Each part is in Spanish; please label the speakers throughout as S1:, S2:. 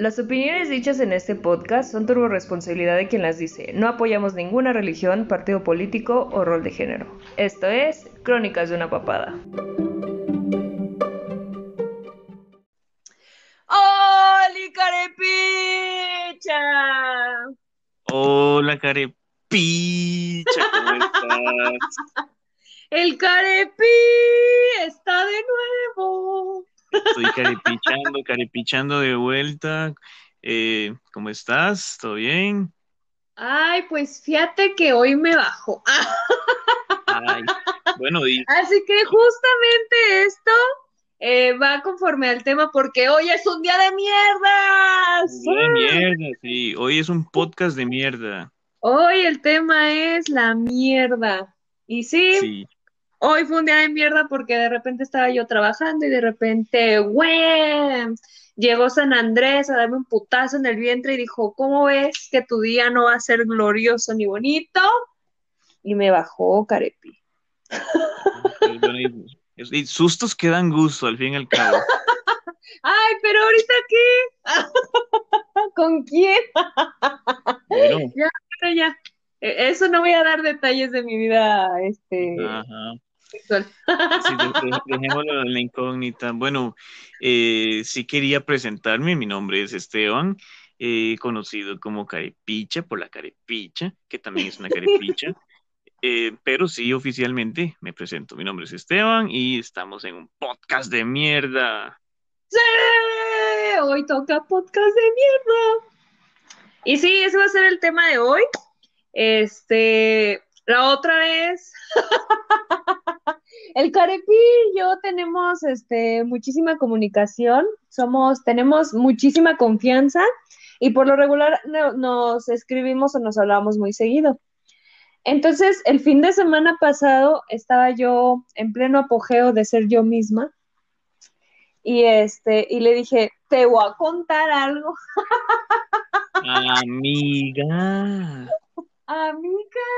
S1: Las opiniones dichas en este podcast son turbo responsabilidad de quien las dice. No apoyamos ninguna religión, partido político o rol de género. Esto es Crónicas de una papada. ¡Hola, carepicha!
S2: Hola, carepicha, ¿cómo estás?
S1: El carepi está de nuevo.
S2: Estoy carepichando, carepichando de vuelta. Eh, ¿Cómo estás? ¿Todo bien?
S1: Ay, pues fíjate que hoy me bajo.
S2: Ay, bueno, y...
S1: Así que justamente esto eh, va conforme al tema porque hoy es un día de mierda.
S2: De mierda, sí. Hoy es un podcast de mierda.
S1: Hoy el tema es la mierda. Y sí,
S2: Sí.
S1: Hoy fue un día de mierda porque de repente estaba yo trabajando y de repente, ¡güey! Llegó San Andrés a darme un putazo en el vientre y dijo, ¿cómo ves que tu día no va a ser glorioso ni bonito? Y me bajó, carepi.
S2: Y- sustos que dan gusto al fin y al cabo.
S1: Ay, pero ahorita qué? ¿Con quién?
S2: Bueno,
S1: Pero ya. Eh, Eso no voy a dar detalles de mi vida este,
S2: ajá.
S1: Sexual.
S2: Sí, dejémoslo en la incógnita. Bueno, eh, sí quería presentarme. Mi nombre es Esteban, eh, conocido como Carepicha por la Carepicha, que también es una Carepicha. Eh, pero sí, oficialmente me presento. Mi nombre es Esteban y estamos en un podcast de mierda.
S1: ¡Sí! Hoy toca podcast de mierda. Y sí, ese va a ser el tema de hoy. Este, la otra vez, el Carepi y yo tenemos este, muchísima comunicación, somos, tenemos muchísima confianza y por lo regular no- nos escribimos o nos hablamos muy seguido. Entonces, el fin de semana pasado estaba yo en pleno apogeo de ser yo misma y este, y le dije, te voy a contar algo,
S2: Amiga.
S1: amiga.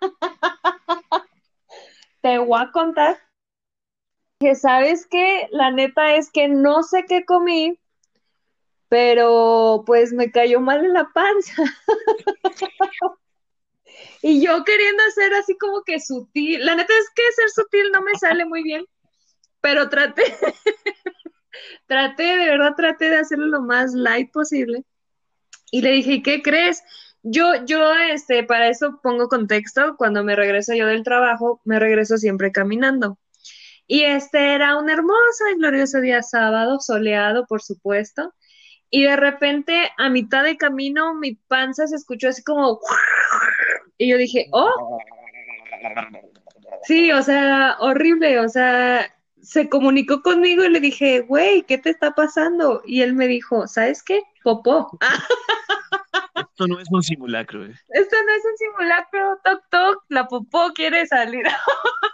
S1: Te voy a contar que sabes que la neta es que no sé qué comí, pero pues me cayó mal en la panza. Y yo queriendo hacer así como que sutil, la neta es que ser sutil no me sale muy bien, pero traté, traté, de verdad traté de hacerlo lo más light posible. Y le dije, ¿y qué crees? Yo, yo, este, para eso pongo contexto, cuando me regreso yo del trabajo, me regreso siempre caminando. Y este era un hermoso y glorioso día sábado, soleado, por supuesto. Y de repente, a mitad de camino, mi panza se escuchó así como... Y yo dije, oh, sí, o sea, horrible, o sea, se comunicó conmigo y le dije, güey, ¿qué te está pasando? Y él me dijo, ¿sabes qué? Popó.
S2: Esto no es un simulacro. eh.
S1: esto no es un simulacro, toc, toc, la popó quiere salir.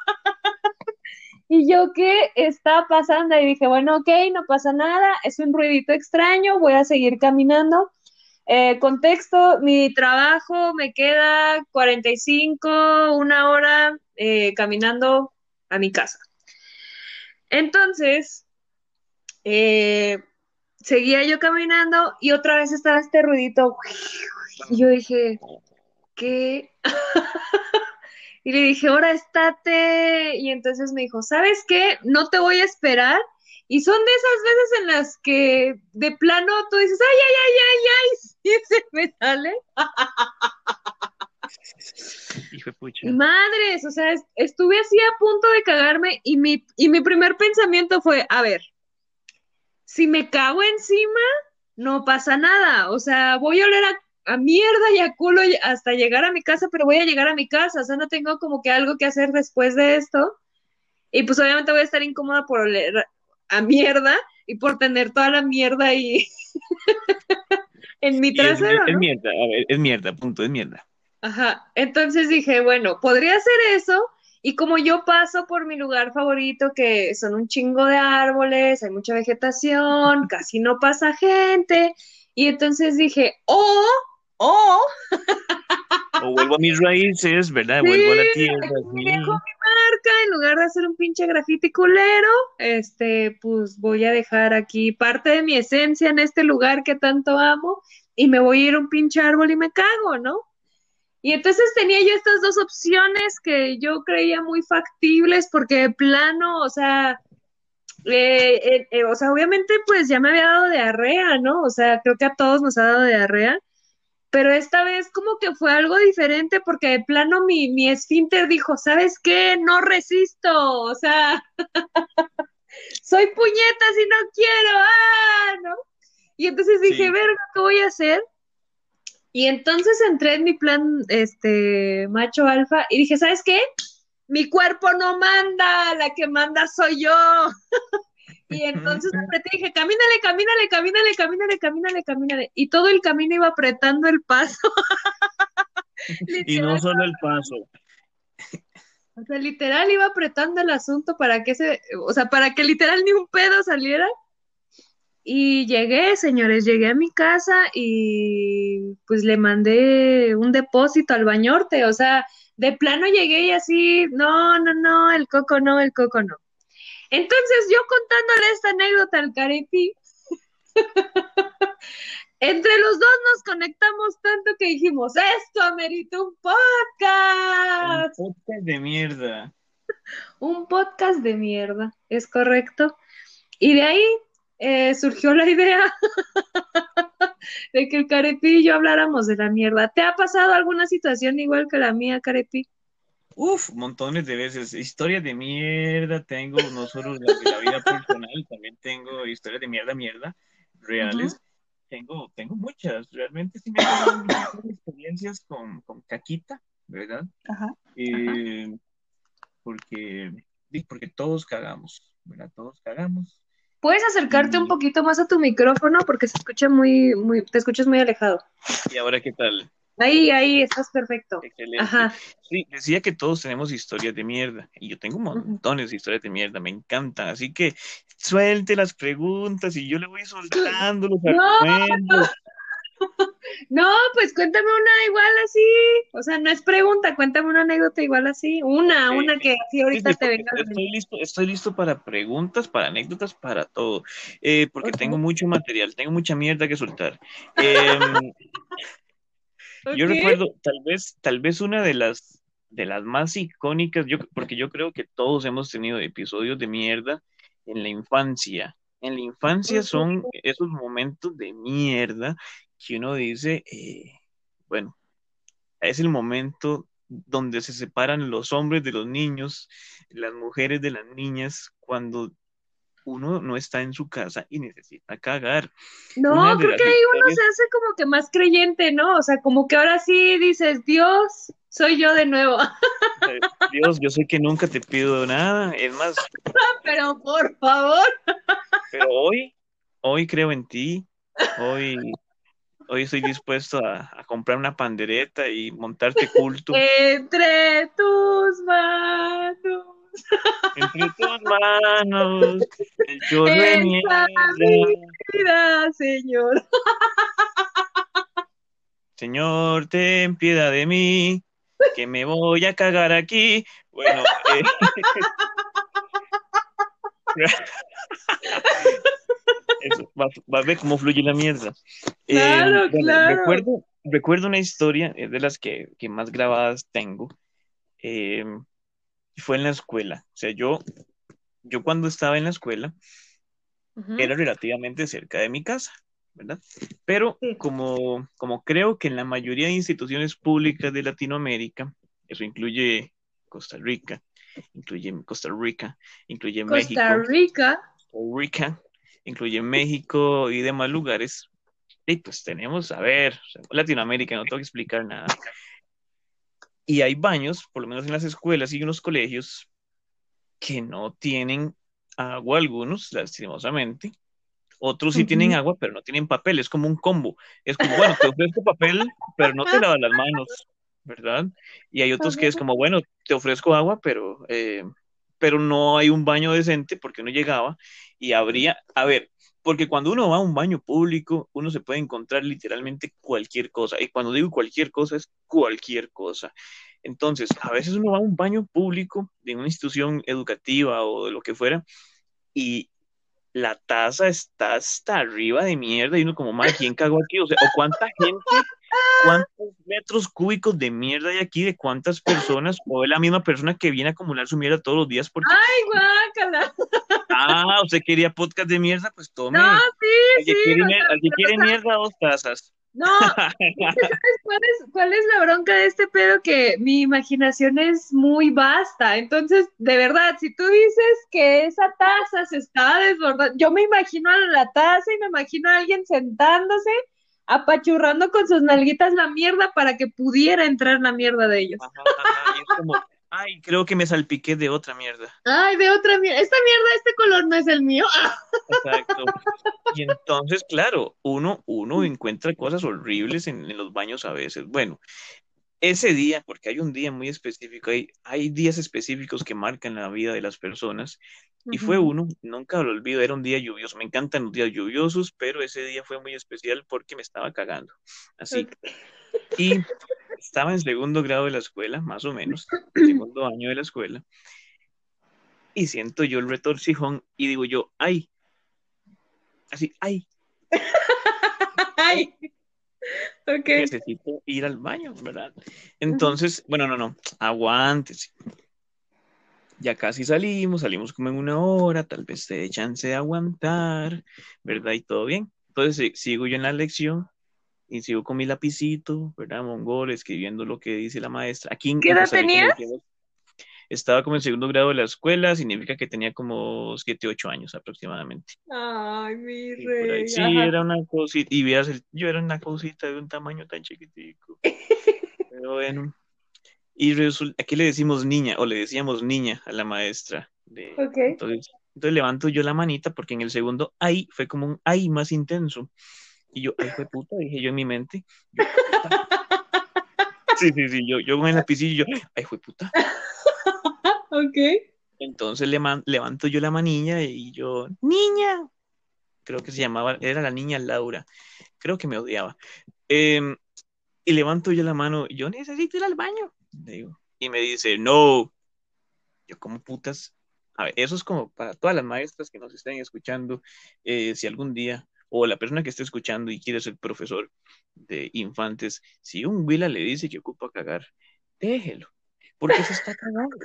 S1: Y yo, ¿qué está pasando? Y dije, bueno, ok, no pasa nada, es un ruidito extraño, voy a seguir caminando. Eh, contexto, mi trabajo me queda 45, una hora eh, caminando a mi casa. Entonces, eh, seguía yo caminando y otra vez estaba este ruidito. Y yo dije, ¿qué? Y le dije, ahora estate. Y entonces me dijo, ¿sabes qué? No te voy a esperar. Y son de esas veces en las que de plano tú dices, ay, ay, ay, ay, ay, y se me sale.
S2: Hijo de pucha.
S1: Madres, o sea, es- estuve así a punto de cagarme y mi, y mi primer pensamiento fue, a ver, si me cago encima, no pasa nada. O sea, voy a oler a, a mierda y a culo hasta llegar a mi casa, pero voy a llegar a mi casa. O sea, no tengo como que algo que hacer después de esto. Y pues obviamente voy a estar incómoda por oler a mierda y por tener toda la mierda ahí en mi
S2: es,
S1: trasero,
S2: es
S1: ¿no?
S2: mierda, a ver, es mierda, punto, es mierda.
S1: Ajá, entonces dije, bueno, podría hacer eso y como yo paso por mi lugar favorito, que son un chingo de árboles, hay mucha vegetación, casi no pasa gente, y entonces dije, oh, oh,
S2: o vuelvo a mis raíces, ¿verdad? vuelvo a la tierra.
S1: Sí. Dejo mi marca, en lugar de hacer un pinche grafiti culero, este, pues voy a dejar aquí parte de mi esencia en este lugar que tanto amo y me voy a ir a un pinche árbol y me cago, ¿no? Y entonces tenía yo estas dos opciones que yo creía muy factibles porque de plano, o sea, eh, eh, eh, o sea, obviamente pues ya me había dado diarrea, ¿no? O sea, creo que a todos nos ha dado diarrea, pero esta vez como que fue algo diferente porque de plano mi, mi esfínter dijo, ¿sabes qué? No resisto, o sea, soy puñeta si no quiero, ah, ¿no? Y entonces dije, sí. verga, ¿qué voy a hacer? Y entonces entré en mi plan, este, macho alfa, y dije, ¿sabes qué? Mi cuerpo no manda, la que manda soy yo. y entonces apreté y dije, camínale, camínale, camínale, camínale, camínale, camínale. Y todo el camino iba apretando el paso.
S2: y no solo el paso.
S1: O sea, literal iba apretando el asunto para que se, o sea, para que literal ni un pedo saliera. Y llegué, señores, llegué a mi casa y pues le mandé un depósito al bañorte, o sea, de plano llegué y así, no, no, no, el coco no, el coco no. Entonces yo contándole esta anécdota al Carepi, entre los dos nos conectamos tanto que dijimos, esto amerita un podcast.
S2: Un podcast de mierda.
S1: un podcast de mierda, es correcto. Y de ahí eh, surgió la idea de que el Carepi y yo habláramos de la mierda. ¿Te ha pasado alguna situación igual que la mía, Carepi?
S2: Uf, montones de veces. Historias de mierda tengo, no solo las de la vida personal, también tengo historias de mierda, mierda, reales. Uh -huh. Tengo, tengo muchas, realmente sí me han muchas experiencias con, con caquita, ¿verdad?
S1: Ajá.
S2: Eh, Ajá. Porque, porque todos cagamos, ¿verdad? Todos cagamos.
S1: ¿Puedes acercarte un poquito más a tu micrófono? Porque se escucha muy, muy, te escuchas muy alejado.
S2: ¿Y ahora qué tal?
S1: Ahí, ahí, estás perfecto.
S2: Excelente.
S1: Ajá.
S2: Sí, decía que todos tenemos historias de mierda. Y yo tengo montones de historias de mierda, me encantan. Así que suelte las preguntas y yo le voy soltando los
S1: no.
S2: argumentos.
S1: No, pues cuéntame una igual así. O sea, no es pregunta, cuéntame una anécdota igual así. Una, una que así ahorita
S2: Sí,
S1: te venga.
S2: estoy listo, estoy listo para preguntas, para anécdotas, para todo. Eh, porque tengo mucho material, tengo mucha mierda que soltar. Em, Yo recuerdo, tal vez, tal vez una de las, de las más icónicas, yo, porque yo creo que todos hemos tenido episodios de mierda en la infancia. En la infancia son esos momentos de mierda que uno dice, eh, bueno, es el momento donde se separan los hombres de los niños, las mujeres de las niñas, cuando uno no está en su casa y necesita cagar.
S1: No, creo que ahí uno se hace como que más creyente, ¿no? O sea, como que ahora sí dices, Dios, soy yo de nuevo.
S2: Dios, yo sé que nunca te pido nada, es más,
S1: Pero por favor.
S2: pero hoy, hoy creo en ti, hoy, hoy estoy dispuesto a, a comprar una pandereta y montarte culto
S1: Entre tus manos.
S2: entre tus manos, el chorro de mierda.
S1: Señor.
S2: Señor, ten piedad de mí, que me voy a cagar aquí. Bueno, eh, eso, va, va a ver cómo fluye la mierda. Eh,
S1: Claro,
S2: bueno,
S1: claro.
S2: Recuerdo, recuerdo una historia, es de las que, que más grabadas tengo. eh, fue en la escuela. O sea, yo, yo cuando estaba en la escuela,
S1: Ujú.
S2: era relativamente cerca de mi casa, ¿verdad? Pero
S1: Sí.
S2: como, como creo que en la mayoría de instituciones públicas de Latinoamérica, eso incluye Costa Rica, incluye Costa Rica, incluye
S1: Costa
S2: México,
S1: Rica.
S2: Costa Rica, incluye México y demás lugares, y pues tenemos, a ver, Latinoamérica, no tengo que explicar nada. Y hay baños, por lo menos en las escuelas y unos colegios, que no tienen agua algunos, lastimosamente. Otros sí
S1: Ujú.
S2: tienen agua, pero no tienen papel. Es como un combo. Es como, bueno, te ofrezco papel, pero no te lavas las manos, ¿verdad? Y hay otros que es como, bueno, te ofrezco agua, pero, eh, pero no hay un baño decente porque no llegaba. Y habría, a ver, porque cuando uno va a un baño público, uno se puede encontrar literalmente cualquier cosa. Y cuando digo cualquier cosa, es cualquier cosa. Entonces, a veces uno va a un baño público de una institución educativa o de lo que fuera, y la taza está hasta arriba de mierda y uno como, madre, ¿quién cagó aquí? O sea, ¿o cuánta gente, cuántos metros cúbicos de mierda hay aquí, de cuántas personas, o es la misma persona que viene a acumular su mierda todos los días porque...
S1: ¡Ay, guácala!
S2: Ah, usted quería podcast de mierda, pues tome.
S1: No, sí, sí.
S2: quiere, al que quiere mierda, dos tazas.
S1: No, es que ¿sabes cuál es, cuál es la bronca de este pedo? Que mi imaginación es muy vasta. Entonces, de verdad, si tú dices que esa taza se estaba desbordando, yo me imagino a la taza y me imagino a alguien sentándose, apachurrando con sus nalguitas la mierda para que pudiera entrar la mierda de ellos.
S2: Ajá, ajá, y es como, ay, creo que me salpiqué de otra mierda.
S1: Ay, de otra mierda. Esta mierda, este color no es el mío.
S2: Exacto. Y entonces, claro, uno, uno encuentra cosas horribles en, en los baños a veces. Bueno, ese día, porque hay un día muy específico, hay, hay días específicos que marcan la vida de las personas, y fue uno, nunca lo olvido, era un día lluvioso, me encantan los días lluviosos, pero ese día fue muy especial porque me estaba cagando, así, y estaba en segundo grado de la escuela, más o menos, segundo año de la escuela, y siento yo el retorcijón, y digo yo, ay, así, ay,
S1: Ay. Ok.
S2: necesito ir al baño, ¿verdad? Entonces, bueno, no, no, aguántese. Ya casi salimos, salimos como en una hora, tal vez te dé chance de aguantar, ¿verdad? Y todo bien. Entonces si- sigo yo en la lección y sigo con mi lapicito, ¿verdad? Mongol, escribiendo lo que dice la maestra. Aquí
S1: ¿Qué edad tenías?
S2: Estaba como en segundo grado de la escuela, significa que tenía como 7, 8 años aproximadamente.
S1: Ay, mi rey.
S2: Sí,
S1: Ajá.
S2: era una cosita, y veas, yo era una cosita de un tamaño tan chiquitico. Pero bueno. Y resulta, aquí le decimos niña, o le decíamos niña a la maestra. De,
S1: Ok.
S2: entonces, entonces levanto yo la manita, porque en el segundo ay fue como un ay más intenso. Y yo, ay, fue puta, dije yo en mi mente. Yo. Sí, sí, sí, yo, yo con el lapicillo, yo, ay, fue puta.
S1: Ok.
S2: Entonces le man- levanto yo la manilla y yo, niña. Creo que se llamaba, era la niña Laura. Creo que me odiaba. Em, y levanto yo la mano, yo necesito ir al baño. Le digo. Y me dice, no. Yo, como putas? A ver, eso es como para todas las maestras que nos estén escuchando, eh, si algún día, o la persona que esté escuchando y quiere ser profesor de infantes, si un Willa le dice que ocupa cagar, déjelo, porque se está cagando.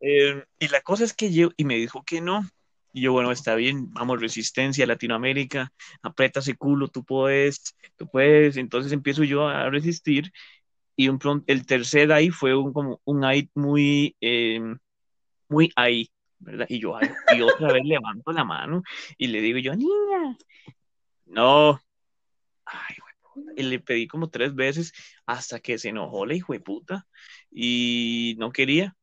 S2: Eh, y la cosa es que yo, y me dijo que no. Y yo, bueno, está bien, vamos, resistencia, Latinoamérica, aprieta ese culo, tú puedes, tú puedes. Entonces empiezo yo a resistir. Y un pronto, el tercer ahí fue un, como un ahí muy, eh, muy ahí, ¿verdad? Y yo, y otra vez levanto la mano y le digo yo, niña, no. Ay. Y le pedí como tres veces hasta que se enojó la hijo de puta y no quería.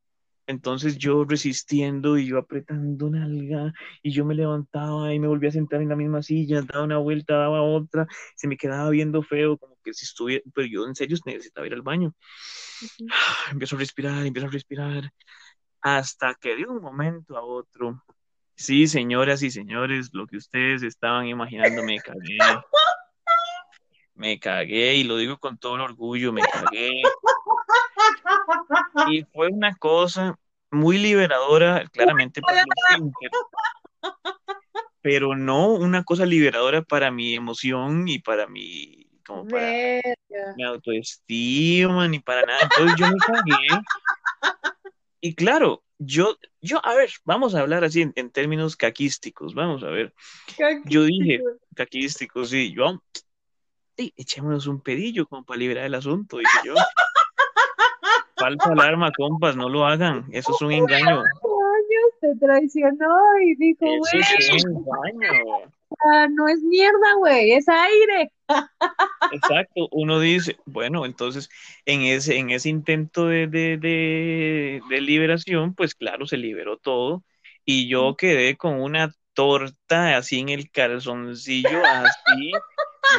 S2: Entonces yo resistiendo y yo apretando nalga y yo me levantaba y me volvía a sentar en la misma silla, daba una vuelta, daba otra, se me quedaba viendo feo, como que si estuviera, pero yo en serio necesitaba ir al baño. Empiezo a respirar, empiezo a respirar, hasta que de un momento a otro, sí, señoras y señores, lo que ustedes estaban imaginando, me cagué. Me cagué y lo digo con todo el orgullo, me cagué. Y fue una cosa muy liberadora, claramente para los pero no una cosa liberadora para mi emoción y para mi, como para
S1: verga.
S2: mi autoestima, ni para nada. Entonces yo me cagué. Y claro, yo, yo, a ver, vamos a hablar así en, en términos caquísticos, vamos a ver. Yo dije, caquísticos, sí, yo, sí, echémonos un pedillo como para liberar el asunto, dije yo. Falsa alarma, compas, no lo hagan, eso es un engaño.
S1: años te traicionó y dijo,
S2: Eso
S1: güey,
S2: es un engaño.
S1: ah, no es mierda, güey, es aire.
S2: Exacto, uno dice, bueno, entonces en ese, en ese intento de, de, de, de liberación, pues claro, se liberó todo y yo quedé con una torta así en el calzoncillo, así,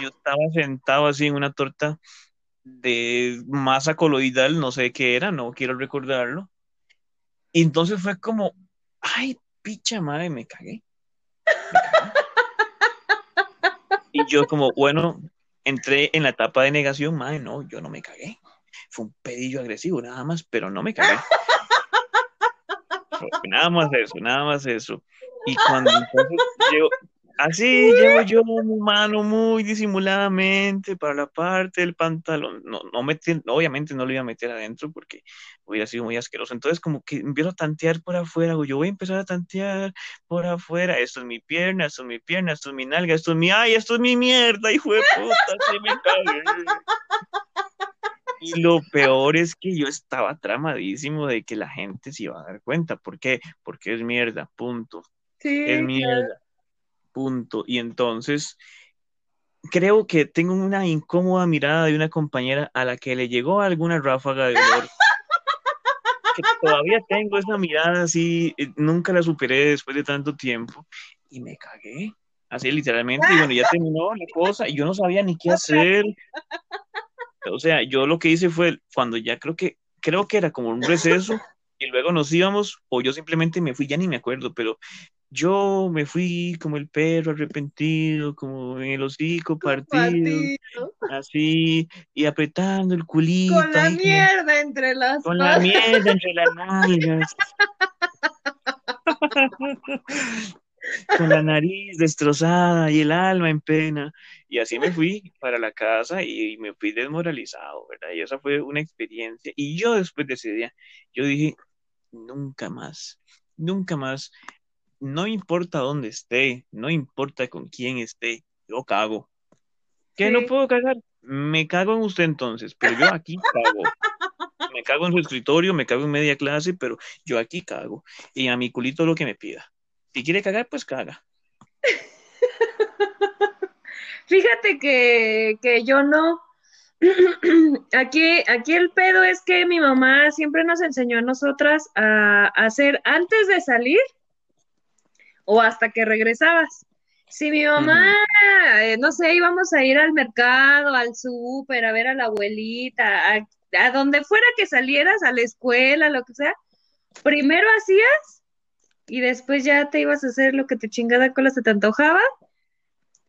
S2: yo estaba sentado así en una torta de masa coloidal, no sé qué era, no quiero recordarlo. Y entonces fue como, ay, picha madre, me cagué. Y yo como, bueno, entré en la etapa de negación, madre, no, yo no me cagué. Fue un pedillo agresivo nada más, pero no me cagué. Nada más eso, nada más eso. Y cuando entonces así llevo yo mi mano muy disimuladamente para la parte del pantalón. No, no metí, obviamente no lo iba a meter adentro porque hubiera sido muy asqueroso. Entonces como que empiezo a tantear por afuera, yo voy a empezar a tantear por afuera. Esto es mi pierna, esto es mi pierna, esto es mi nalga, esto es mi, ay, esto es mi mierda, hijo de puta, se me cagué. Y lo peor es que yo estaba tramadísimo de que la gente se iba a dar cuenta. ¿Por qué? Porque es mierda, punto.
S1: Sí,
S2: es mierda, punto. Y entonces creo que tengo una incómoda mirada de una compañera a la que le llegó alguna ráfaga de olor. que todavía tengo esa mirada así, eh, nunca la superé después de tanto tiempo y me cagué. Así literalmente, y bueno, ya terminó la cosa y yo no sabía ni qué hacer. O sea, yo lo que hice fue cuando ya creo que creo que era como un receso y luego nos íbamos o yo simplemente me fui, ya ni me acuerdo, pero yo me fui como el perro arrepentido, como en el hocico partido, así, y apretando el culito.
S1: Con la mierda entre las
S2: Con la mierda entre las nalgas. con la nariz destrozada y el alma en pena. Y así me fui para la casa y me fui desmoralizado, ¿verdad? Y esa fue una experiencia. Y yo después de ese día, yo dije, nunca más, nunca más, no importa dónde esté, no importa con quién esté, yo cago. ¿Qué no puedo cagar? Me cago en usted entonces, pero yo aquí cago. Me cago en su escritorio, me cago en media clase, pero yo aquí cago. Y a mi culito lo que me pida. Si quiere cagar, pues caga.
S1: Fíjate que, que yo no. aquí, aquí el pedo es que mi mamá siempre nos enseñó a nosotras a, hacer antes de salir o hasta que regresabas. Si mi mamá, eh, no sé, íbamos a ir al mercado, al súper, a ver a la abuelita, a, a donde fuera que salieras, a la escuela, lo que sea, primero hacías y después ya te ibas a hacer lo que te chingada cola se te antojaba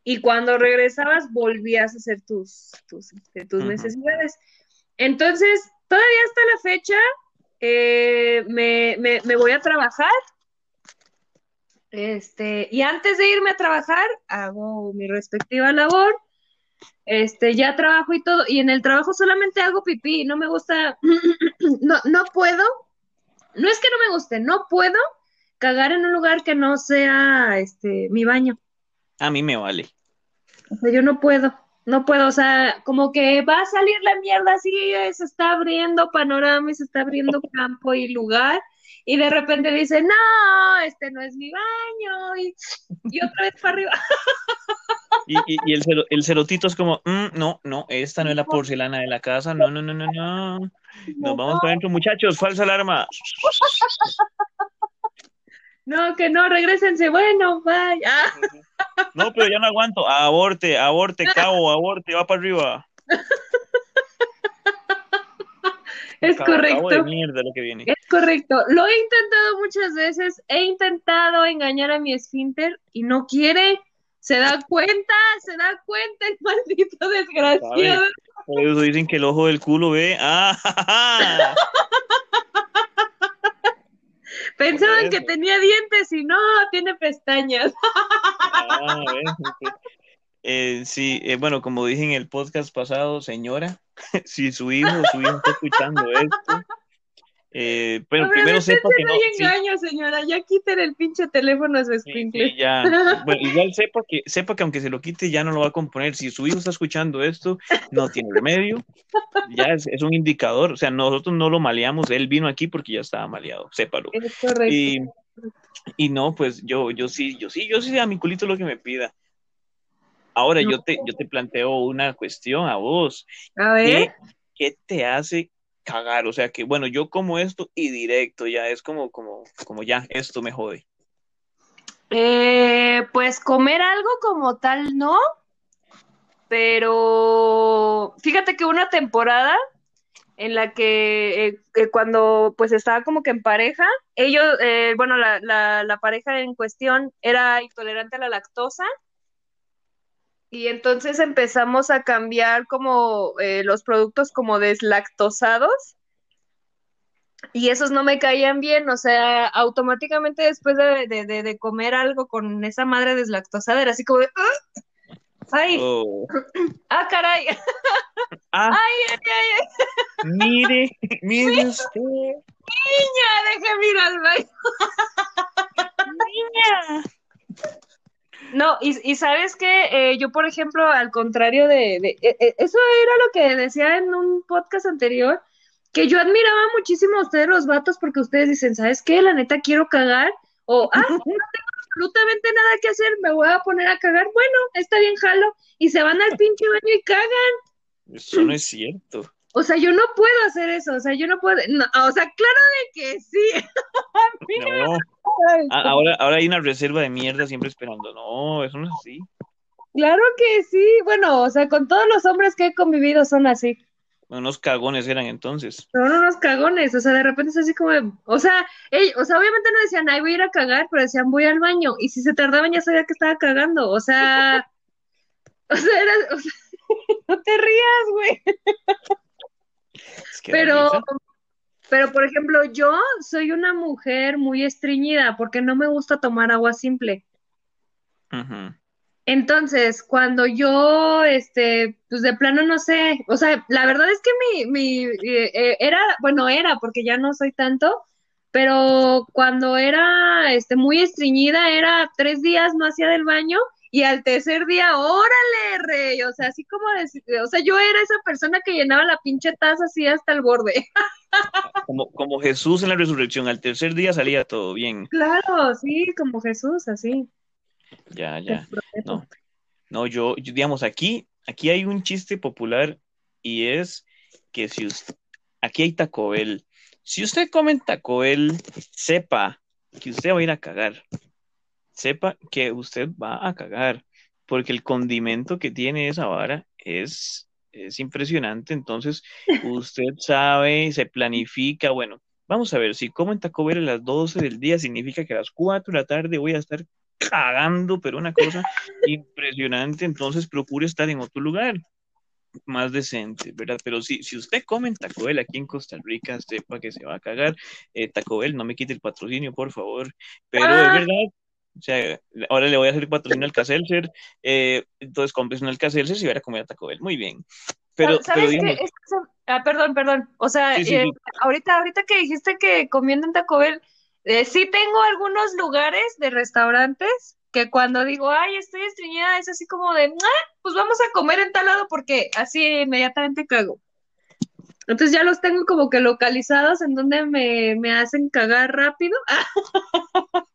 S1: y cuando regresabas volvías a hacer tus, tus, este, tus necesidades. Entonces, todavía hasta la fecha eh, me, me, me, voy a trabajar. Este, y antes de irme a trabajar, hago mi respectiva labor. Este, ya trabajo y todo, y en el trabajo solamente hago pipí, no me gusta, no, no puedo, no es que no me guste, no puedo cagar en un lugar que no sea este mi baño.
S2: A mí me vale.
S1: O sea, yo no puedo, no puedo, o sea, como que va a salir la mierda así, se está abriendo panorama y se está abriendo campo y lugar, y de repente dice, no, este no es mi baño, y, otra vez para arriba.
S2: Y, y, el, el, celotito es como, mm, no, no, esta no es la porcelana de la casa, no, no, no, no, no. Nos vamos para adentro, muchachos, falsa alarma.
S1: No, que no, regresense, bueno, vaya.
S2: No, pero ya no aguanto. Aborte, aborte, cabo, aborte, va para arriba.
S1: Es correcto.
S2: de mierda lo que viene.
S1: Es correcto. Lo he intentado muchas veces. He intentado engañar a mi esfínter y no quiere. Se da cuenta, se da cuenta el maldito desgraciado.
S2: Por eso dicen que el ojo del culo ve. ¡Ah!
S1: Pensaban que tenía dientes y no, tiene pestañas.
S2: Ah, eh, sí, eh, bueno, como dije en el podcast pasado, señora, si su hijo su hijo está escuchando esto, eh, bueno, primero sepa que no.
S1: engaño, señora, ya quiten el pinche teléfono a su
S2: ya. Bueno, igual sepa que, sepa que aunque se lo quite, ya no lo va a componer. Si su hijo está escuchando esto, no tiene remedio. Ya es, un indicador. O sea, nosotros no lo maleamos. Él vino aquí porque ya estaba maleado, sépalo.
S1: Es correcto.
S2: Y, y no, pues yo, yo sí, yo sí, yo sí a mi culito lo que me pida. Ahora yo te, yo te planteo una cuestión a vos.
S1: A ver.
S2: ¿Qué, qué te hace o sea que, bueno, yo como esto y directo, ya es como, como, como ya, esto me jode.
S1: Eh, pues comer algo como tal, no, pero fíjate que una temporada en la que eh, cuando pues estaba como que en pareja, ellos, eh, bueno, la, la, la, pareja en cuestión era intolerante a la lactosa y entonces empezamos a cambiar como eh, los productos como deslactosados y esos no me caían bien, o sea, automáticamente después de, de, de comer algo con esa madre deslactosada era así como de, ¡Ah! ¡Ay! Oh. ¡Ah, caray!
S2: Ah. ¡Ay, ay, ay! Mire, mire usted.
S1: Niña, déjeme ir al baño. Niña. No, y, y sabes que eh, yo, por ejemplo, al contrario de, de eh, eh, eso era lo que decía en un podcast anterior, que yo admiraba muchísimo a ustedes los vatos porque ustedes dicen, ¿sabes qué? La neta quiero cagar, o, ah, no tengo absolutamente nada que hacer, me voy a poner a cagar, bueno, está bien, jalo, y se van al pinche baño y cagan.
S2: Eso no es cierto.
S1: O sea, yo no puedo hacer eso, o sea, yo no puedo, o sea, claro de que sí.
S2: no. ahora, ahora hay una reserva de mierda siempre esperando, no, eso no es así.
S1: Claro que sí, bueno, o sea, con todos los hombres que he convivido son así.
S2: Unos cagones eran entonces.
S1: Son unos cagones, o sea, de repente es así como, o sea, o sea, obviamente no decían, ay, voy a ir a cagar, pero decían, voy al baño, y si se tardaban ya sabía que estaba cagando, o sea, o sea, era, o sea, no te rías, güey. Pero, pero, por ejemplo, yo soy una mujer muy estreñida porque no me gusta tomar agua simple. Entonces, cuando yo, este, pues de plano no sé, o sea, la verdad es que mi, mi, eh, eh, era, bueno, era, porque ya no soy tanto, pero cuando era, este, muy estreñida, era tres días no hacía del baño y al tercer día, órale, rey, o sea, así como, decir, o sea, yo era esa persona que llenaba la pinche taza así hasta el borde.
S2: Como, como Jesús en la resurrección, al tercer día salía todo bien.
S1: Claro, sí, como Jesús, así.
S2: Ya, ya. No, no yo, digamos, aquí, aquí hay un chiste popular y es que si usted, aquí hay Taco Bell. Si usted come en Taco Bell, sepa que usted va a ir a cagar. Sepa que usted va a cagar, porque el condimento que tiene esa vara es, es impresionante. Entonces, usted sabe, se planifica, bueno, vamos a ver, si como en Taco Bell a las 12 del día, significa que a las 4 de la tarde voy a estar cagando, pero una cosa impresionante, entonces procure estar en otro lugar más decente, ¿verdad? Pero si, si usted come en Taco Bell aquí en Costa Rica, sepa que se va a cagar. Eh, Taco Bell, no me quite el patrocinio, por favor. Pero es ah. verdad, o sea, ahora le voy a hacer patrocinio al Caselser, eh, entonces compres un Alcacelser y va a comer a Taco Bell. Muy bien. Pero, ¿Sabes
S1: pero ah, perdón, perdón. O sea, eh, ahorita, ahorita que dijiste que comiendo en Taco Bell, eh, sí tengo algunos lugares de restaurantes que cuando digo, ay, estoy estreñida, es así como de, ah, pues vamos a comer en tal lado porque así inmediatamente cago. Entonces ya los tengo como que localizados en donde me, me hacen cagar rápido.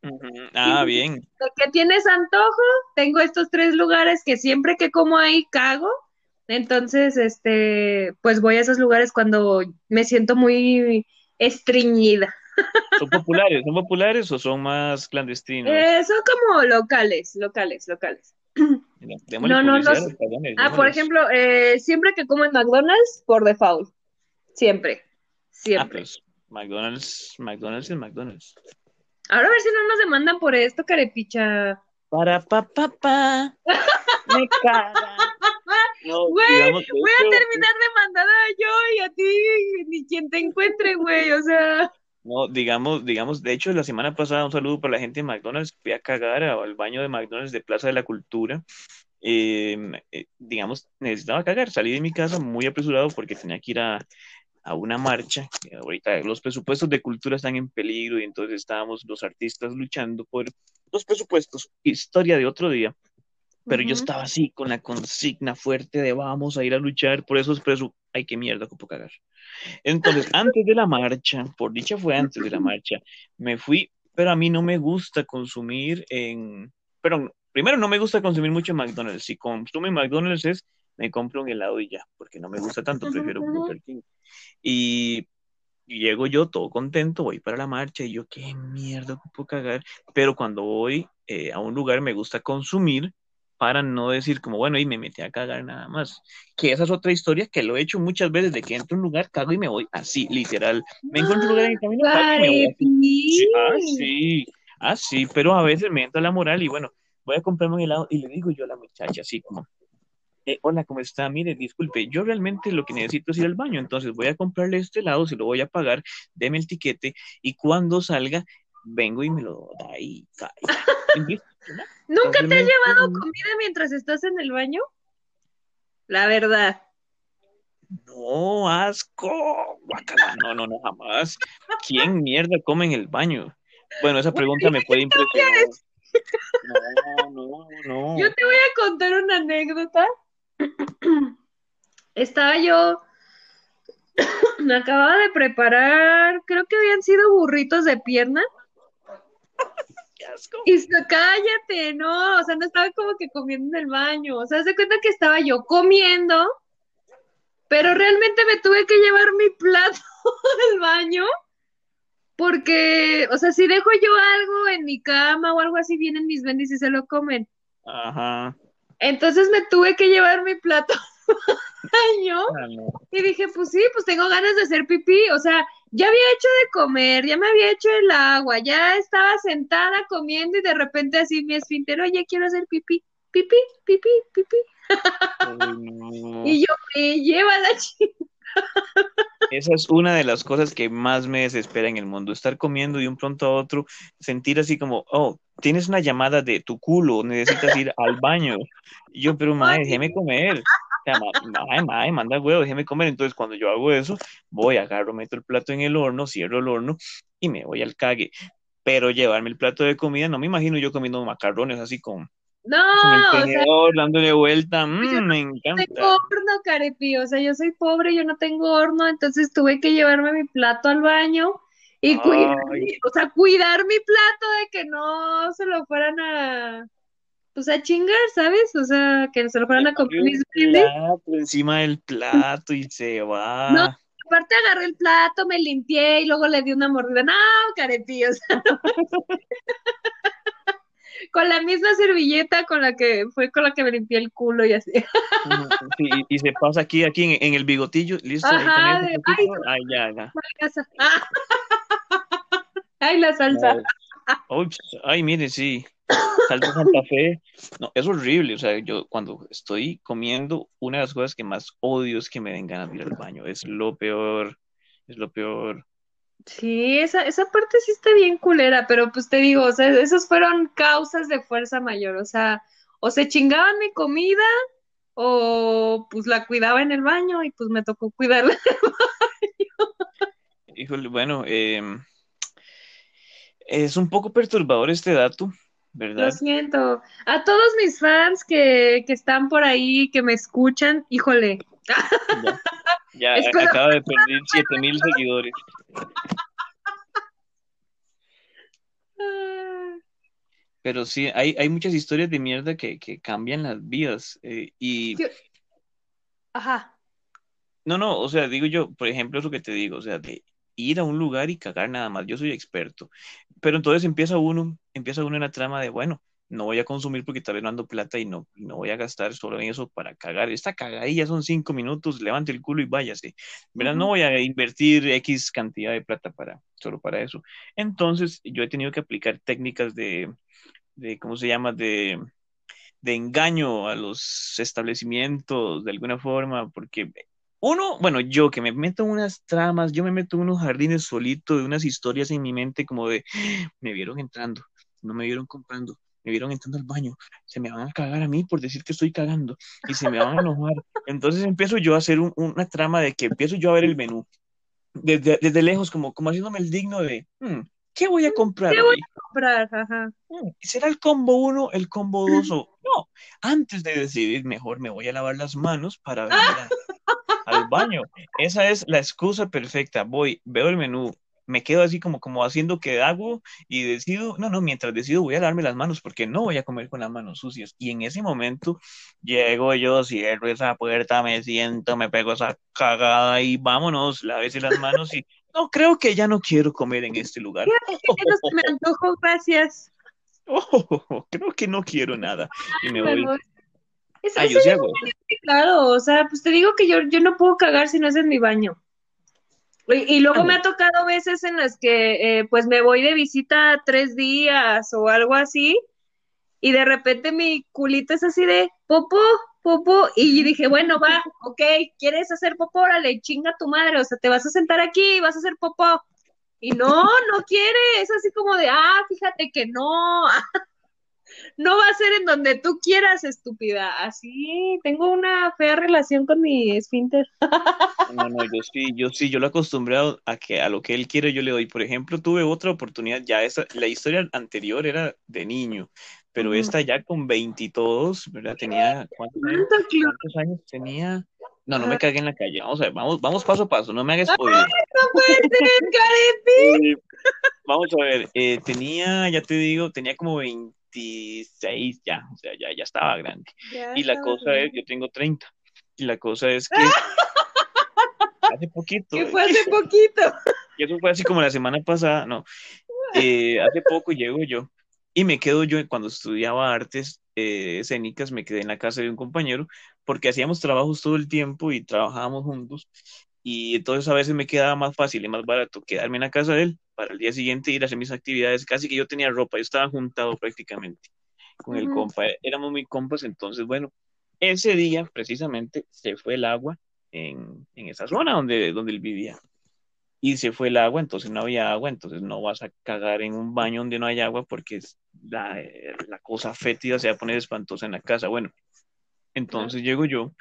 S2: ah, bien.
S1: De que tienes antojo, tengo estos tres lugares que siempre que como ahí cago. Entonces, este, pues voy a esos lugares cuando me siento muy estreñida.
S2: ¿Son populares? ¿Son populares o son más clandestinos?
S1: Eh, son como locales, locales, locales. no, no, no. Ah, por ejemplo, eh, siempre que como en McDonald's, por default. Siempre. Siempre. Ah, pues,
S2: McDonald's, McDonald's y McDonald's.
S1: Ahora a ver si no nos demandan por esto, carepicha.
S2: Para pa pa pa. Me caga.
S1: güey, voy a terminar demandada yo y a ti ni quien te encuentre, güey, o sea.
S2: No, digamos, digamos, de hecho, la semana pasada, un saludo para la gente de McDonald's, fui a cagar al baño de McDonald's de Plaza de la Cultura. Em, eh, digamos, necesitaba cagar, salí de mi casa muy apresurado porque tenía que ir a, a una marcha. Ahorita los presupuestos de cultura están en peligro y entonces estábamos los artistas luchando por los presupuestos. Historia de otro día. Pero yo estaba así con la consigna fuerte de vamos a ir a luchar por esos presupuestos. Ay, qué mierda, puedo cagar. Entonces, antes de la marcha, por dicha fue antes de la marcha, me fui, pero a mí no me gusta consumir en, pero primero no me gusta consumir mucho McDonald's. Si consumo en McDonald's es, me compro un helado y ya, porque no me gusta tanto, prefiero Burger King. Y, llego yo todo contento, voy para la marcha y yo, qué mierda, puedo cagar. Pero cuando voy eh, a un lugar me gusta consumir para no decir como, bueno, y me metí a cagar nada más. Que esa es otra historia que lo he hecho muchas veces, de que entro a un lugar, cago y me voy así, literal. Me encuentro un lugar en el camino, cago y me voy así. Ah, sí, ah, sí, pero a veces me entra la moral y bueno, voy a comprarme un helado y le digo yo a la muchacha así como, eh, hola, ¿cómo está? Mire, disculpe, yo realmente lo que necesito es ir al baño, entonces voy a comprarle este helado, se lo voy a pagar, deme el tiquete y cuando salga, vengo y me lo da y cae.
S1: ¿Nunca te has llevado comida mientras estás en el baño? La verdad.
S2: No, asco. No, no, no, jamás. ¿Quién mierda come en el baño? Bueno, esa pregunta me puede impresionar.
S1: No, no, no. Yo te voy a contar una anécdota. Estaba yo, me acababa de preparar, creo que habían sido burritos de pierna. Y cállate, no, o sea, no estaba como que comiendo en el baño, o sea, se cuenta que estaba yo comiendo, pero realmente me tuve que llevar mi plato al baño, porque, o sea, si dejo yo algo en mi cama o algo así, vienen mis bendis y se lo comen. Ajá. Entonces me tuve que llevar mi plato baño ah, y dije, pues sí, pues tengo ganas de hacer pipí, o sea, ya había hecho de comer, ya me había hecho el agua, ya estaba sentada comiendo y de repente así mi esfínter, oye, quiero hacer pipí, pipí, pipí, pipí. y yo me lleva la chica.
S2: Esa es una de las cosas que más me desespera en el mundo, estar comiendo y un pronto a otro sentir así como, oh, tienes una llamada de tu culo, necesitas ir al baño. Y yo, pero madre, déjeme comer ay, ay, manda huevo, déjeme comer. Entonces, cuando yo hago eso, voy, agarro, meto el plato en el horno, cierro el horno y me voy al cague. Pero llevarme el plato de comida, no me imagino yo comiendo macarrones así con,
S1: no,
S2: con el tenedor, dándole vuelta, mm, me encanta.
S1: No tengo horno, carepi, o sea, yo soy pobre, yo no tengo horno, entonces tuve que llevarme mi plato al baño y cuidar, o sea, cuidar mi plato de que no se lo fueran a, pues a chingar, ¿sabes? O sea, que se lo fueran a comer mis
S2: plato encima del plato y se va.
S1: No, aparte agarré el plato, me limpié y luego le di una mordida. No, caretillo, o sea, con la misma servilleta con la que fue con la que me limpié el culo y así.
S2: y, se pasa aquí, aquí en, el bigotillo, listo.
S1: Ajá,
S2: ay,
S1: ay, ya, ya. Ay, la salsa.
S2: ay, mire, sí. Salsa Santa Fe, no, es horrible, o sea, yo cuando estoy comiendo, una de las cosas que más odio es que me den ganas de ir al baño, es lo peor, es lo peor.
S1: Sí, esa, esa parte sí está bien culera, pero pues te digo, o sea, esas fueron causas de fuerza mayor, o sea, o se chingaban mi comida, o pues la cuidaba en el baño y pues me tocó cuidarla en el baño.
S2: Híjole, bueno, em, es un poco perturbador este dato, lo
S1: siento. A todos mis fans que, están por ahí, que me escuchan, híjole.
S2: Ya, acaba de perder 7000 seguidores. Pero sí, hay, hay muchas historias de mierda que, cambian las vidas. Eh, y.
S1: Ajá.
S2: No, no, o sea, digo yo, por ejemplo, eso que te digo, o sea, de ir a un lugar y cagar nada más. Yo soy experto. Pero entonces empieza uno, empieza uno en la trama de, bueno, no voy a consumir porque tal vez no ando plata y no, no voy a gastar solo en eso para cagar. Esta cagadilla son cinco minutos, levante el culo y váyase. ¿Verdad? No voy a invertir X cantidad de plata para, solo para eso. Entonces, yo he tenido que aplicar técnicas de, de ¿cómo se llama? De, de engaño a los establecimientos de alguna forma, porque uno, bueno, yo que me meto en unas tramas, yo me meto en unos jardines solito, de unas historias en mi mente como de, me vieron entrando, no me vieron comprando, me vieron entrando al baño, se me van a cagar a mí por decir que estoy cagando y se me van a enojar. Entonces empiezo yo a hacer una trama de que empiezo yo a ver el menú desde, desde lejos, como, como haciéndome el digno de, hmm, ¿qué voy a comprar?
S1: ¿Qué voy a comprar? Ajá.
S2: Hmm, ¿Será el combo 1, el combo 2 o no? Antes de decidir, mejor me voy a lavar las manos para ver al baño. Esa es la excusa perfecta. Voy, veo el menú, me quedo así como, como haciendo que hago y decido, no, no, mientras decido voy a darme las manos porque no voy a comer con las manos sucias. Y en ese momento llego yo, cierro esa puerta, me siento, me pego esa cagada y vámonos, lávese las manos y no, creo que ya no quiero comer en este lugar.
S1: me antojo, gracias.
S2: Oh, creo que no quiero nada. Y me voy.
S1: Es, ah, yo sí hago. Claro, o sea, pues te digo que yo, yo no puedo cagar si no es en mi baño. Y, luego me ha tocado veces en las que eh, pues me voy de visita tres días o algo así y de repente mi culito es así de popo, popo y dije, bueno, va, ok, ¿quieres hacer popo? Órale, chinga tu madre, o sea, te vas a sentar aquí y vas a hacer popo. Y no, no quiere, es así como de, ah, fíjate que no, no va a ser en donde tú quieras, estúpida. Así, tengo una fea relación con mi esfínter.
S2: No, no, yo sí, yo sí, yo lo acostumbrado a que a lo que él quiere yo le doy. Por ejemplo, tuve otra oportunidad, ya esa, la historia anterior era de niño, pero esta ya con veintitodos, ¿verdad? Tenía, ¿cuántos años? ¿cuántos años tenía? No, no me cagué en la calle. Vamos a ver, vamos, vamos paso a paso, no me hagas spoiler. no puede ser, Vamos a ver, eh, tenía, ya te digo, tenía como 20 26 ya, o sea, ya, ya estaba grande. y la cosa es, yo tengo 30, y la cosa es que hace poquito.
S1: ¿Qué fue hace poquito?
S2: Y eso fue así como la semana pasada, no. Eh, hace poco llego yo y me quedo yo, cuando estudiaba artes eh, escénicas, me quedé en la casa de un compañero porque hacíamos trabajos todo el tiempo y trabajábamos juntos y entonces a veces me quedaba más fácil y más barato quedarme en la casa de él para el día siguiente ir a hacer mis actividades. Casi que yo tenía ropa, yo estaba juntado prácticamente con el compa, éramos muy compas, entonces bueno, ese día precisamente se fue el agua en, en esa zona donde, donde él vivía. Y se fue el agua, entonces no había agua, entonces no vas a cagar en un baño donde no hay agua porque la, la cosa fétida se va a poner espantosa en la casa. Bueno, entonces llego yo,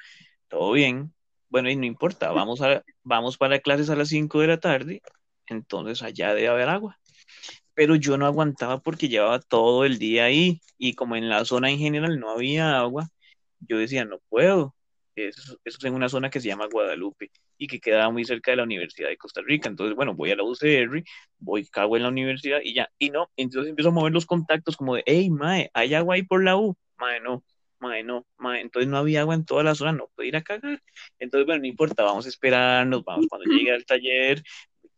S2: todo bien, bueno, y no importa, vamos, a, vamos para clases a las 5 de la tarde, entonces allá debe haber agua. Pero yo no aguantaba porque llevaba todo el día ahí y como en la zona en general no había agua, yo decía, no puedo. Eso, eso es en una zona que se llama Guadalupe y que quedaba muy cerca de la Universidad de Costa Rica. Entonces, bueno, voy a la UCR, voy, cago en la universidad y ya. Y no, entonces empiezo a mover los contactos como de, hey, mae, ¿hay agua ahí por la U? Mae, no no, entonces no había agua en toda la zona, no puedo ir a cagar. Entonces, bueno, no importa, vamos a esperarnos, vamos cuando llegue al taller,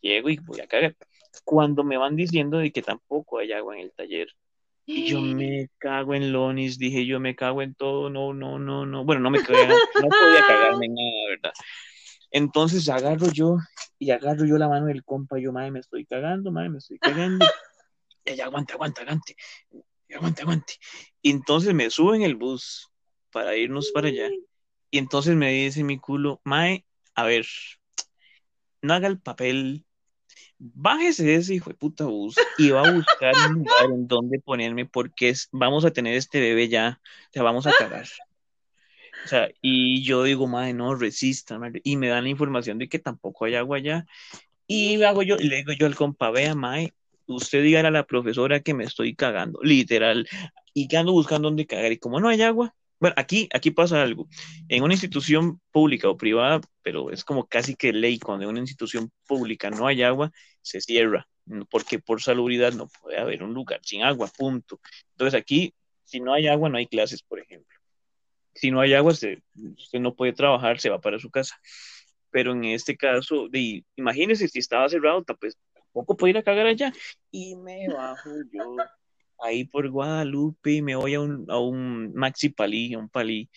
S2: llego y voy a cagar. Cuando me van diciendo de que tampoco hay agua en el taller, y yo me cago en Lonis, dije yo me cago en todo, no, no, no, no, bueno, no me cago, no podía cagarme en nada, ¿verdad? Entonces agarro yo y agarro yo la mano del compa, yo, madre, me estoy cagando, madre, me estoy cagando. Ya, ya, aguanta, aguanta, aguante aguante, aguante. Y entonces me subo en el bus para irnos para allá. Y entonces me dice mi culo, Mae, a ver, no haga el papel, bájese de ese hijo de puta bus y va a buscar un lugar en donde ponerme porque vamos a tener este bebé ya, o vamos a cagar. O sea, y yo digo, madre, no, resista, y me dan la información de que tampoco hay agua allá. Y hago yo, le digo yo al compa, vea, mae, usted diga a la profesora que me estoy cagando, literal, y que ando buscando dónde cagar, y como no hay agua, bueno, aquí, aquí pasa algo. En una institución pública o privada, pero es como casi que ley, cuando en una institución pública no hay agua, se cierra, porque por salubridad no puede haber un lugar sin agua, punto. Entonces aquí, si no hay agua, no hay clases, por ejemplo. Si no hay agua, usted, no puede trabajar, se va para su casa. Pero en este caso, de, imagínese si estaba cerrado, pues poco puedo ir a cagar allá. Y me bajo yo ahí por Guadalupe y me voy a un, a un Maxi Palí, a un Palí.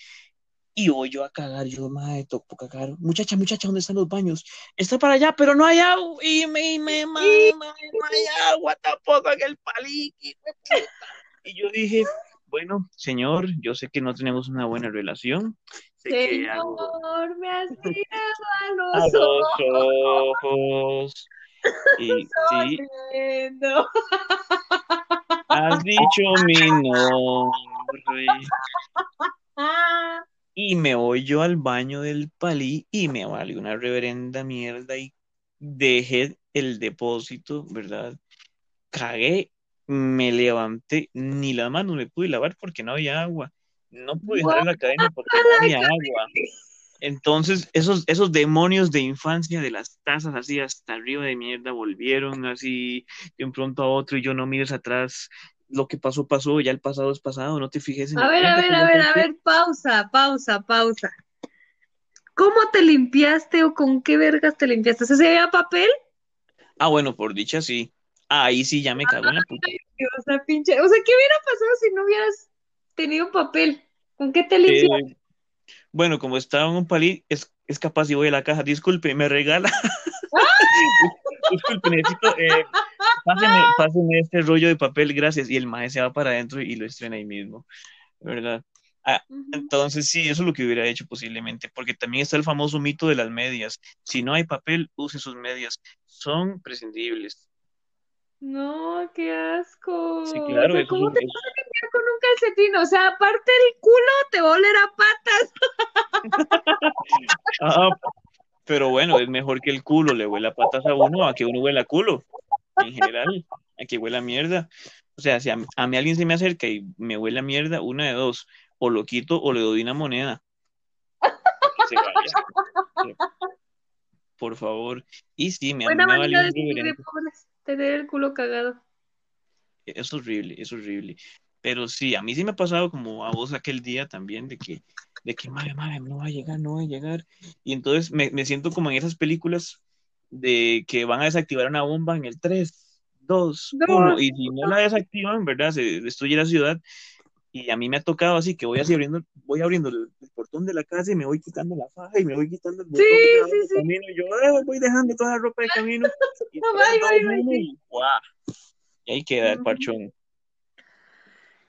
S2: Y voy yo a cagar, yo, madre, toco cagar. Muchacha, muchacha, ¿dónde están los baños? Está para allá, pero no hay agua. Y me, y me, madre, no hay agua tampoco en el palí. Y yo dije, bueno, señor, yo sé que no tenemos una buena relación.
S1: señor, me has mirado a los,
S2: ojos. Y sí. Has dicho mi nombre. Y me voy yo al baño del palí y me vale una reverenda mierda y dejé el depósito, ¿verdad? Cagué, me levanté, ni la mano me pude lavar porque no había agua. No pude dejar la cadena porque no había agua. Entonces, esos, esos demonios de infancia de las tazas así hasta arriba de mierda volvieron así de un pronto a otro y yo no mires atrás. Lo que pasó, pasó, ya el pasado es pasado, no te fijes en
S1: A ver, a ver, a ver, a ver, pausa, pausa, pausa. ¿Cómo te limpiaste o con qué vergas te limpiaste? ¿Se veía papel?
S2: Ah, bueno, por dicha sí. Ahí sí ya me cago en la puta.
S1: O sea, pinche. O sea, ¿qué hubiera pasado si no hubieras tenido papel? ¿Con qué te?
S2: Eh, bueno, como estaba en un palí, es, es capaz si voy a la caja. Disculpe, me regala. Disculpe, necesito. Eh, páseme este rollo de papel, gracias. Y el maestro se va para adentro y lo estrena ahí mismo. ¿Verdad? Ah, entonces sí, eso es lo que hubiera hecho posiblemente, porque también está el famoso mito de las medias. Si no hay papel, use sus medias. Son prescindibles.
S1: No, qué asco.
S2: Sí, claro.
S1: O sea, ¿Cómo te vas a limpiar con un calcetín? O sea, aparte del culo, te va a oler a patas.
S2: Ah, pero bueno, es mejor que el culo le huela patas a uno a que uno huela culo. En general, a que huela mierda. O sea, si a, a mí alguien se me acerca y me huele a mierda, una de dos. O lo quito o le doy una moneda. Se vaya. Por favor. Y sí, me,
S1: Buena manera de pobres. Tener el culo cagado.
S2: Es horrible, es horrible. Pero sí, a mí sí me ha pasado como a vos aquel día también, de que, de que, madre, madre, no va a llegar, no va a llegar. Y entonces me, me siento como en esas películas de que van a desactivar una bomba en el 3, 2,
S1: No.
S2: 1, y si no la desactivan, ¿verdad? Se destruye la ciudad. Y a mí me ha tocado así que voy así abriendo, voy abriendo el, el portón de la casa y me voy quitando la faja y me voy quitando el botón
S1: Sí,
S2: de
S1: sí, sí.
S2: camino y yo "Ah, voy dejando toda la ropa de camino. Y
S1: No, bye, bye, sí.
S2: y ahí queda el parchón.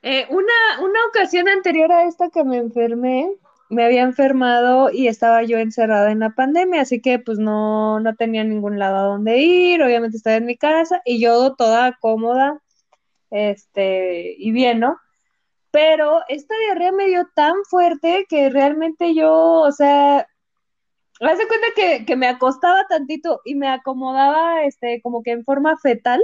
S1: Eh, una, una ocasión anterior a esta que me enfermé, me había enfermado y estaba yo encerrada en la pandemia, así que pues no, no tenía ningún lado a donde ir, obviamente estaba en mi casa y yo toda cómoda, este, y bien, ¿no? Pero esta diarrea me dio tan fuerte que realmente yo, o sea, haz de cuenta que, que me acostaba tantito y me acomodaba, este, como que en forma fetal.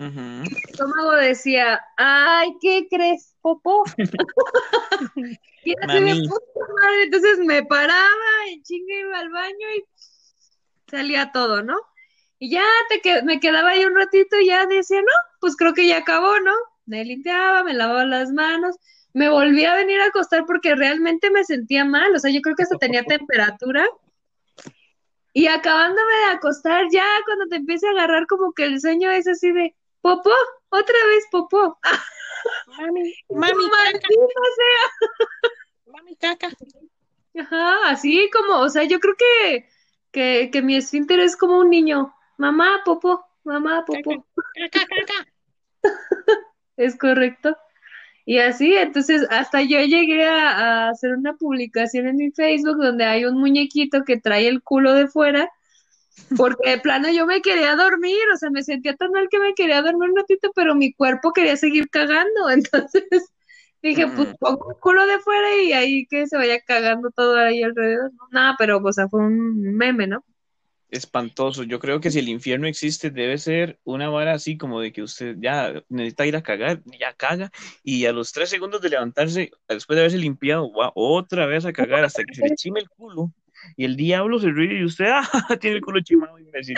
S2: Ujú.
S1: Mi estómago decía, ay, ¿qué crees, popó? y así madre, entonces me paraba, en chingue iba al baño y salía todo, ¿no? Y ya te que- me quedaba ahí un ratito y ya decía, no, pues creo que ya acabó, ¿no? Me limpiaba, me lavaba las manos, me volví a venir a acostar porque realmente me sentía mal, o sea, yo creo que hasta tenía temperatura. Y acabándome de acostar, ya cuando te empieza a agarrar como que el sueño es así de, popó, otra vez popó.
S2: Mami, mami, caca.
S1: sea. Ajá, así como, o sea, yo creo que, que, que mi esfínter es como un niño. Mamá, popó, mamá, popó.
S2: Caca, caca.
S1: Es correcto. Y así, entonces, hasta yo llegué a, a hacer una publicación en mi Facebook donde hay un muñequito que trae el culo de fuera, porque de plano yo me quería dormir, o sea, me sentía tan mal que me quería dormir un ratito, pero mi cuerpo quería seguir cagando, entonces dije, pues
S2: Mm.
S1: pongo el culo de fuera y ahí que se vaya cagando todo ahí alrededor. No, nada, pero, o sea, fue un meme, ¿no?
S2: Espantoso. Yo creo que si el infierno existe, debe ser una vara así como de que usted ya necesita ir a cagar, ya caga, y a los tres segundos de levantarse, después de haberse limpiado, va otra vez a cagar hasta que se le chime el culo. Y el diablo se ríe y usted, ah, tiene el culo chimado, imbécil.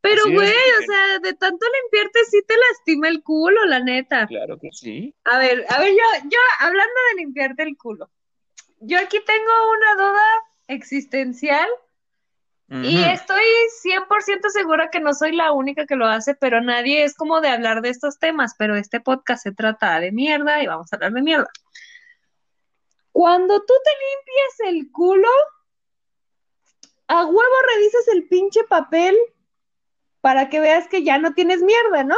S1: Pero, güey, o sea, de tanto limpiarte sí te lastima el culo, la neta.
S2: Claro que sí.
S1: A ver, a ver, yo, yo, hablando de limpiarte el culo, yo aquí tengo una duda existencial y estoy 100% segura que no soy la única que lo hace, pero nadie es como de hablar de estos temas, pero este podcast se trata de mierda y vamos a hablar de mierda. Cuando tú te limpias el culo, a huevo revisas el pinche papel para que veas que ya no tienes mierda, ¿no?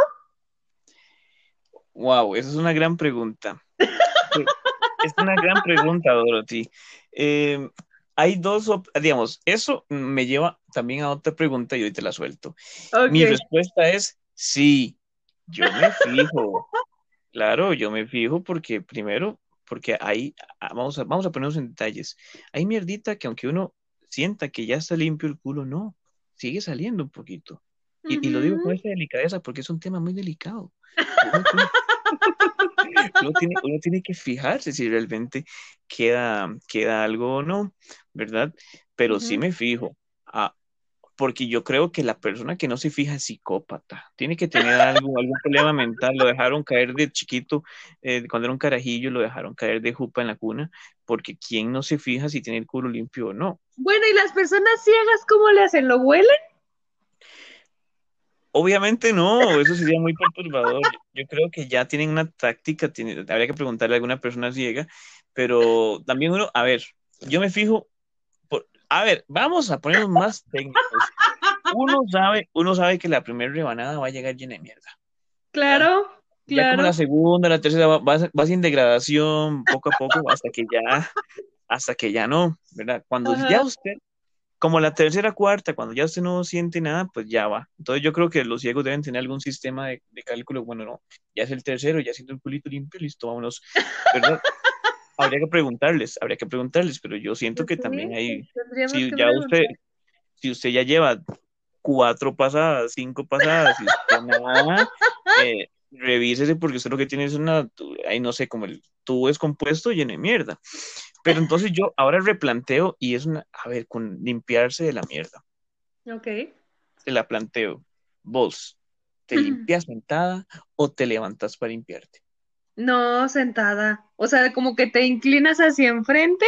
S2: Wow, esa es una gran pregunta. Es una gran pregunta, Dorothy. Eh, hay dos, digamos, eso me lleva también a otra pregunta y hoy te la suelto. Mi
S1: Ok.
S2: respuesta es sí, yo me fijo. Claro, yo me fijo porque primero, porque ahí, ah, vamos a, vamos a ponernos en detalles. Hay mierdita que aunque uno sienta que ya está limpio el culo, no, sigue saliendo un poquito. Y, y lo digo con esta delicadeza porque es un tema muy delicado. Uno tiene, uno tiene, que fijarse si realmente queda, queda algo o no, ¿verdad? Pero sí
S1: Ujú.
S2: me fijo. Ah, porque yo creo que la persona que no se fija es psicópata. Tiene que tener algo, algún problema mental. Lo dejaron caer de chiquito, eh, cuando era un carajillo, lo dejaron caer de jupa en la cuna, porque ¿quién no se fija si tiene el culo limpio o no?
S1: Bueno, ¿y las personas ciegas cómo le hacen? ¿Lo huelen?
S2: Obviamente no, eso sería muy perturbador. Yo creo que ya tienen una táctica, tiene, habría que preguntarle a alguna persona ciega, pero también uno, a ver, yo me fijo, por, a ver, vamos a ponernos más técnicos. Uno sabe, uno sabe que la primera rebanada va a llegar llena de mierda.
S1: Claro,
S2: Ya
S1: claro.
S2: como la segunda, la tercera, va, va, va sin degradación, poco a poco, hasta que ya, hasta que ya no, ¿verdad? Cuando
S1: Ajá.
S2: ya usted, como la tercera, cuarta, cuando ya usted no siente nada, pues ya va. Entonces yo creo que los ciegos deben tener algún sistema de, de cálculo, bueno, no, ya es el tercero, ya siento el culito limpio, listo, vámonos, ¿verdad? Habría que preguntarles, habría que preguntarles, pero yo siento que
S1: Pues
S2: también
S1: sí,
S2: hay, si
S1: que
S2: ya usted, si usted ya lleva cuatro pasadas, cinco pasadas, y usted nada, eh, revísese porque usted lo que tiene es una, ahí no sé, como el tubo descompuesto lleno de mierda. Pero entonces yo ahora replanteo y es una, a ver, con limpiarse de la mierda,
S1: Ok.
S2: te la planteo. Vos, ¿te limpias sentada o te levantas para limpiarte?
S1: No, sentada. O sea, como que te inclinas hacia enfrente.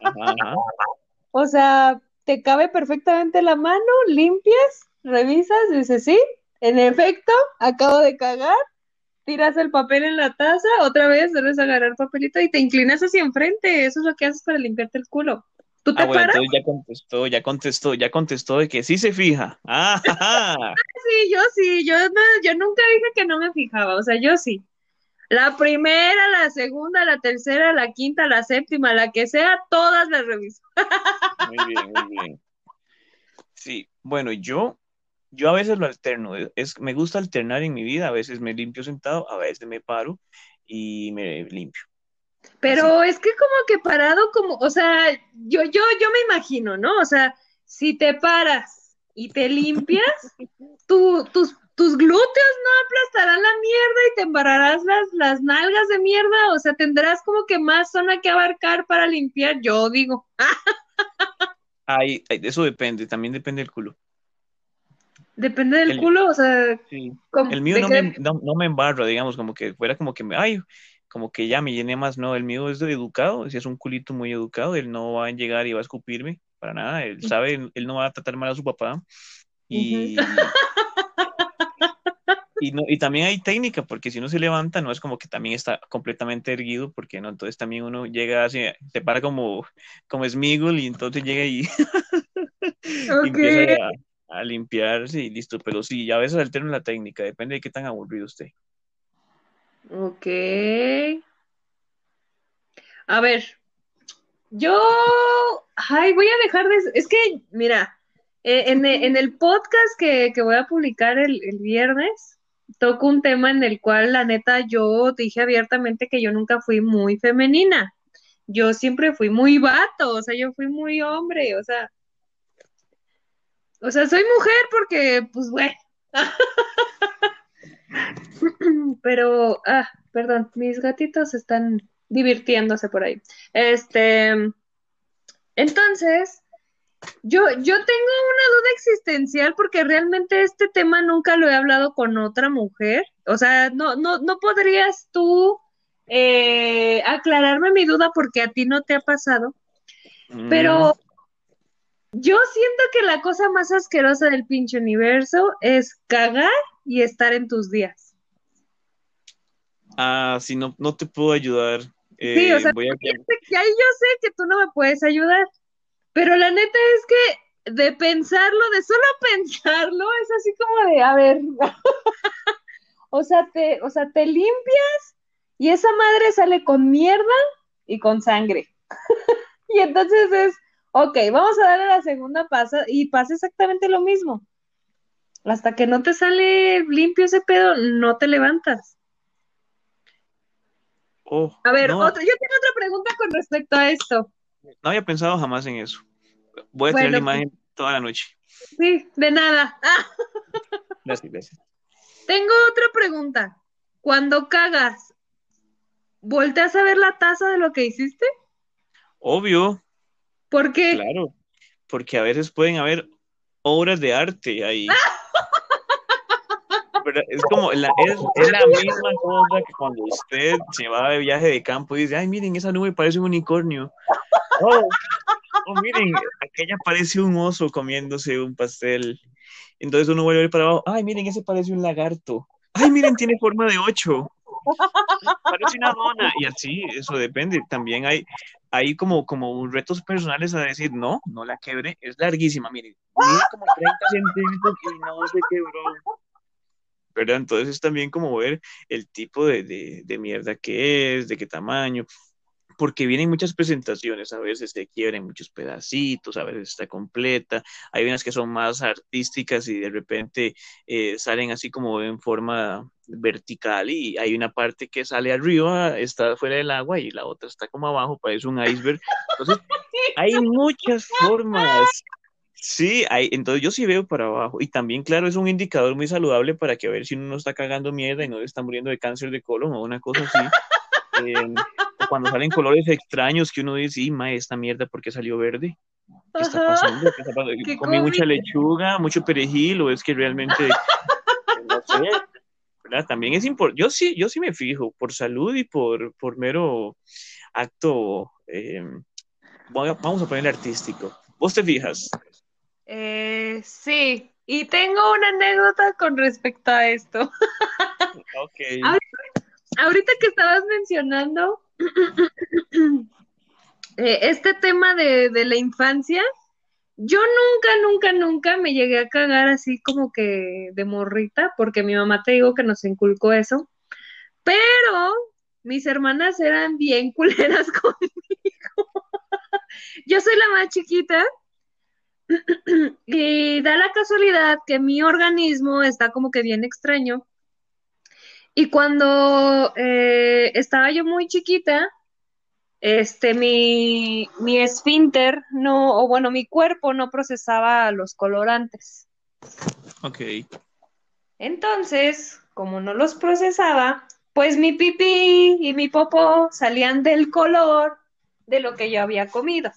S2: Ajá.
S1: O sea, te cabe perfectamente la mano, limpias, revisas, dices, sí, en efecto, acabo de cagar, tiras el papel en la taza, otra vez debes agarrar papelito y te inclinas hacia enfrente. Eso es lo que haces para limpiarte el culo. ¿Tú te
S2: Ah, bueno,
S1: paras?
S2: ya contestó, ya contestó, ya contestó de que sí se fija. Ah, ajá.
S1: Sí, yo sí, yo no, yo nunca dije que no me fijaba, o sea, yo sí. La primera, la segunda, la tercera, la quinta, la séptima, la que sea, todas las reviso.
S2: Muy bien, muy bien. Sí, bueno, yo, yo a veces lo alterno. Es, me gusta alternar en mi vida. A veces me limpio sentado, a veces me paro y me limpio.
S1: Pero es que como que parado como, o sea, yo, yo, yo me imagino, ¿no? O sea, si te paras y te limpias, tu- tus, tus glúteos no aplastarán la mierda y te embarrarás las, las nalgas de mierda, o sea, tendrás como que más zona que abarcar para limpiar, yo digo.
S2: Ay, ay, eso depende, también depende del culo.
S1: Depende del
S2: El-
S1: culo, o sea,
S2: Sí. El mío no
S1: qué-
S2: me, no, no me embarra, digamos, como que fuera como que me, ay, como que ya me llené más, no, el mío es de educado, si es un culito muy educado, él no va a llegar y va a escupirme, para nada, él sabe, él no va a tratar mal a su papá, y, y, no, y también hay técnica, porque si uno se levanta, no es como que también está completamente erguido, porque no, entonces también uno llega así, se para como, como Smigol, y entonces llega y, y
S1: Ok.
S2: empieza a, a limpiarse y listo, pero sí, ya a veces alterno la técnica, depende de qué tan aburrido esté.
S1: Ok. A ver, yo, ay, voy a dejar de, es que, mira, eh, en, en el podcast que, que voy a publicar el, el viernes, toco un tema en el cual, la neta, yo dije abiertamente que yo nunca fui muy femenina. Yo siempre fui muy vato, o sea, yo fui muy hombre, o sea, o sea, soy mujer porque, pues, bueno. Pero, ah, perdón, mis gatitos están divirtiéndose por ahí. Este, entonces, yo, yo tengo una duda existencial porque realmente este tema nunca lo he hablado con otra mujer. O sea, no, no, no podrías tú eh, aclararme mi duda porque a ti no te ha pasado. Pero yo siento que la cosa más asquerosa del pinche universo es cagar y estar en tus días.
S2: Ah, si no, no te puedo ayudar.
S1: Sí, o
S2: Eh,
S1: sea,
S2: voy a...
S1: y ahí yo sé que tú no me puedes ayudar, pero la neta es que de pensarlo, de solo pensarlo, es así como de, a ver, o sea, te, o sea, te limpias y esa madre sale con mierda y con sangre. y entonces es, ok, vamos a darle la segunda pasa y pasa exactamente lo mismo. Hasta que no te sale limpio ese pedo, no te levantas.
S2: Oh,
S1: A ver,
S2: no,
S1: yo tengo otra pregunta con respecto a esto.
S2: no había pensado jamás en eso. Voy a tener la
S1: Bueno,
S2: imagen toda la noche.
S1: Sí, de nada. Ah,
S2: Gracias, gracias.
S1: tengo otra pregunta. Cuando cagas, ¿volteas a ver la taza de lo que hiciste?
S2: Obvio,
S1: ¿Por qué?
S2: claro, porque a veces pueden haber obras de arte ahí. Pero es como, la, es, es la misma cosa que cuando usted se va de viaje de campo y dice, ay, miren, esa nube parece un unicornio. Oh, oh, miren, aquella parece un oso comiéndose un pastel. Entonces uno vuelve para abajo, ay, miren, ese parece un lagarto. Ay, miren, tiene forma de ocho. Parece una dona. Y así, eso depende. También hay, hay como, como retos personales a decir, no, no la quebre, es larguísima, miren, mide como 30 centímetros y no se quebró. ¿Verdad? Entonces también como ver el tipo de, de, de mierda que es, de qué tamaño porque vienen muchas presentaciones, a veces se quiebran muchos pedacitos, a veces está completa, hay unas que son más artísticas y de repente eh, salen así como en forma vertical y hay una parte que sale arriba, está fuera del agua y la otra está como abajo, parece un iceberg. Entonces, hay muchas formas. Sí, hay, entonces yo sí veo para abajo. Y también, claro, es un indicador muy saludable para que a ver si uno no está cagando mierda y no está muriendo de cáncer de colon o una cosa así. Em, cuando salen colores extraños que uno dice, ma, esta mierda, ¿por qué salió verde? ¿Qué está pasando? ¿Qué está pasando? ¿Comí mucha lechuga, mucho perejil o es que realmente, no sé, ¿verdad? También es importante, yo sí, yo sí me fijo, por salud y por, por mero acto, eh, vamos a ponerle artístico. ¿Vos te fijas?
S1: Eh, sí, y tengo una anécdota con respecto a esto.
S2: ok.
S1: Ahorita que estabas mencionando Eh, este tema de, la infancia, yo nunca, nunca, nunca me llegué a cagar así como que de morrita, porque mi mamá te digo que nos inculcó eso, pero mis hermanas eran bien culeras conmigo. yo soy la más chiquita y da la casualidad que mi organismo está como que bien extraño. Y cuando eh, estaba yo muy chiquita, este, mi, mi esfínter no, o bueno, mi cuerpo no procesaba los colorantes.
S2: Ok.
S1: Entonces, como no los procesaba, pues mi pipí y mi popó salían del color de lo que yo había comido.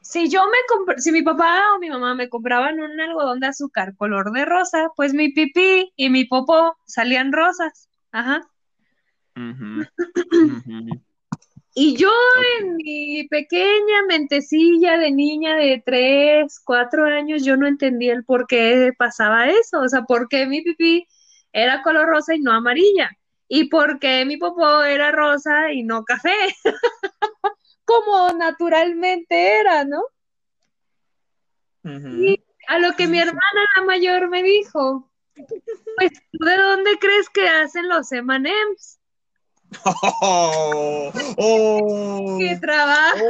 S1: Si yo me si mi papá o mi mamá me compraban un algodón de azúcar color de rosa, pues mi pipí y mi popó salían rosas. Ajá. Y yo en mi pequeña mentecilla de niña de tres, cuatro años, yo no entendía el por qué pasaba eso, o sea, por qué mi pipí era color rosa y no amarilla, y por qué mi popó era rosa y no café, como naturalmente era, ¿no? Y a lo que mi hermana la mayor me dijo, pues, ¿de dónde crees que hacen los M&M's?
S2: Oh, oh,
S1: que trabaja.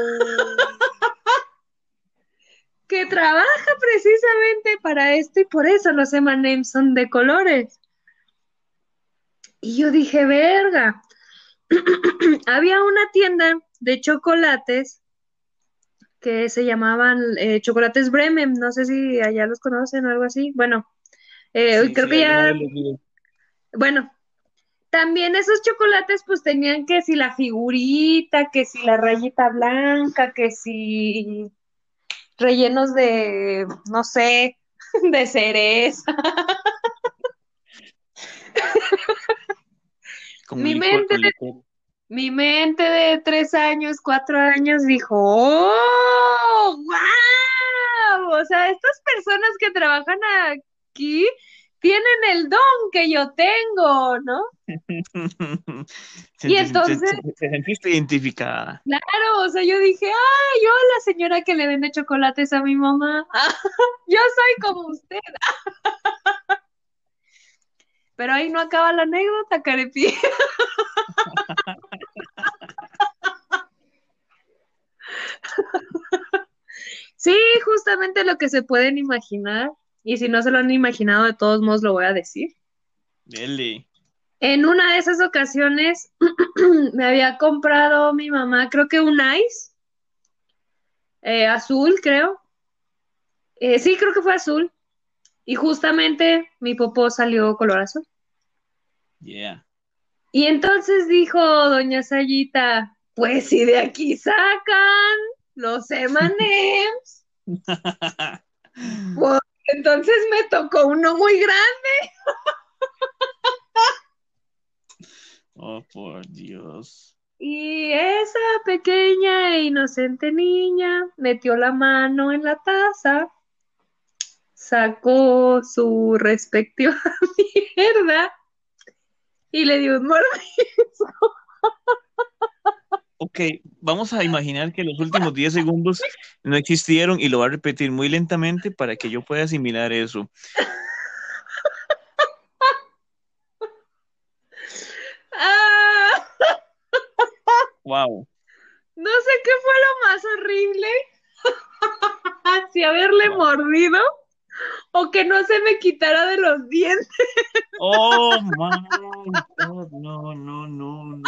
S1: que trabaja precisamente para esto y por eso los M&M's son de colores. Y yo dije, verga. Había una tienda de chocolates que se llamaban eh, chocolates Bremen, no sé si allá los conocen o algo así. Bueno, eh, creo que ya... Bueno, también esos chocolates pues tenían que si la figurita, que si la rayita blanca, que si rellenos de, no sé, de cereza. mi mente, de, mi mente de tres años, cuatro años dijo, ¡oh! ¡Wow! O sea, estas personas que trabajan aquí tienen el don que yo tengo, ¿no? y entonces...
S2: Te, sentiste identificada.
S1: Claro, o sea, yo dije, ay, yo la señora que le vende chocolates a mi mamá, yo soy como usted. Pero ahí no acaba la anécdota, Carepi. sí, justamente lo que se pueden imaginar. Y si no se lo han imaginado, de todos modos lo voy a decir.
S2: Dele.
S1: En una de esas ocasiones me había comprado mi mamá, creo que un ice eh, azul, creo. Eh, sí, creo que fue azul. Y justamente mi popó salió color azul.
S2: Yeah.
S1: Y entonces dijo doña Sayita, pues si de aquí sacan los pues entonces me tocó uno muy grande.
S2: Oh, por Dios.
S1: Y esa pequeña e inocente niña metió la mano en la taza, sacó su respectiva mierda y le dio un mordisco.
S2: Ok, vamos a imaginar que los últimos 10 segundos no existieron y lo va a repetir muy lentamente para que yo pueda asimilar eso. Wow.
S1: No sé qué fue lo más horrible. si haberle mordido o que no se me quitara de los dientes.
S2: Oh, my God. No, no, no, no.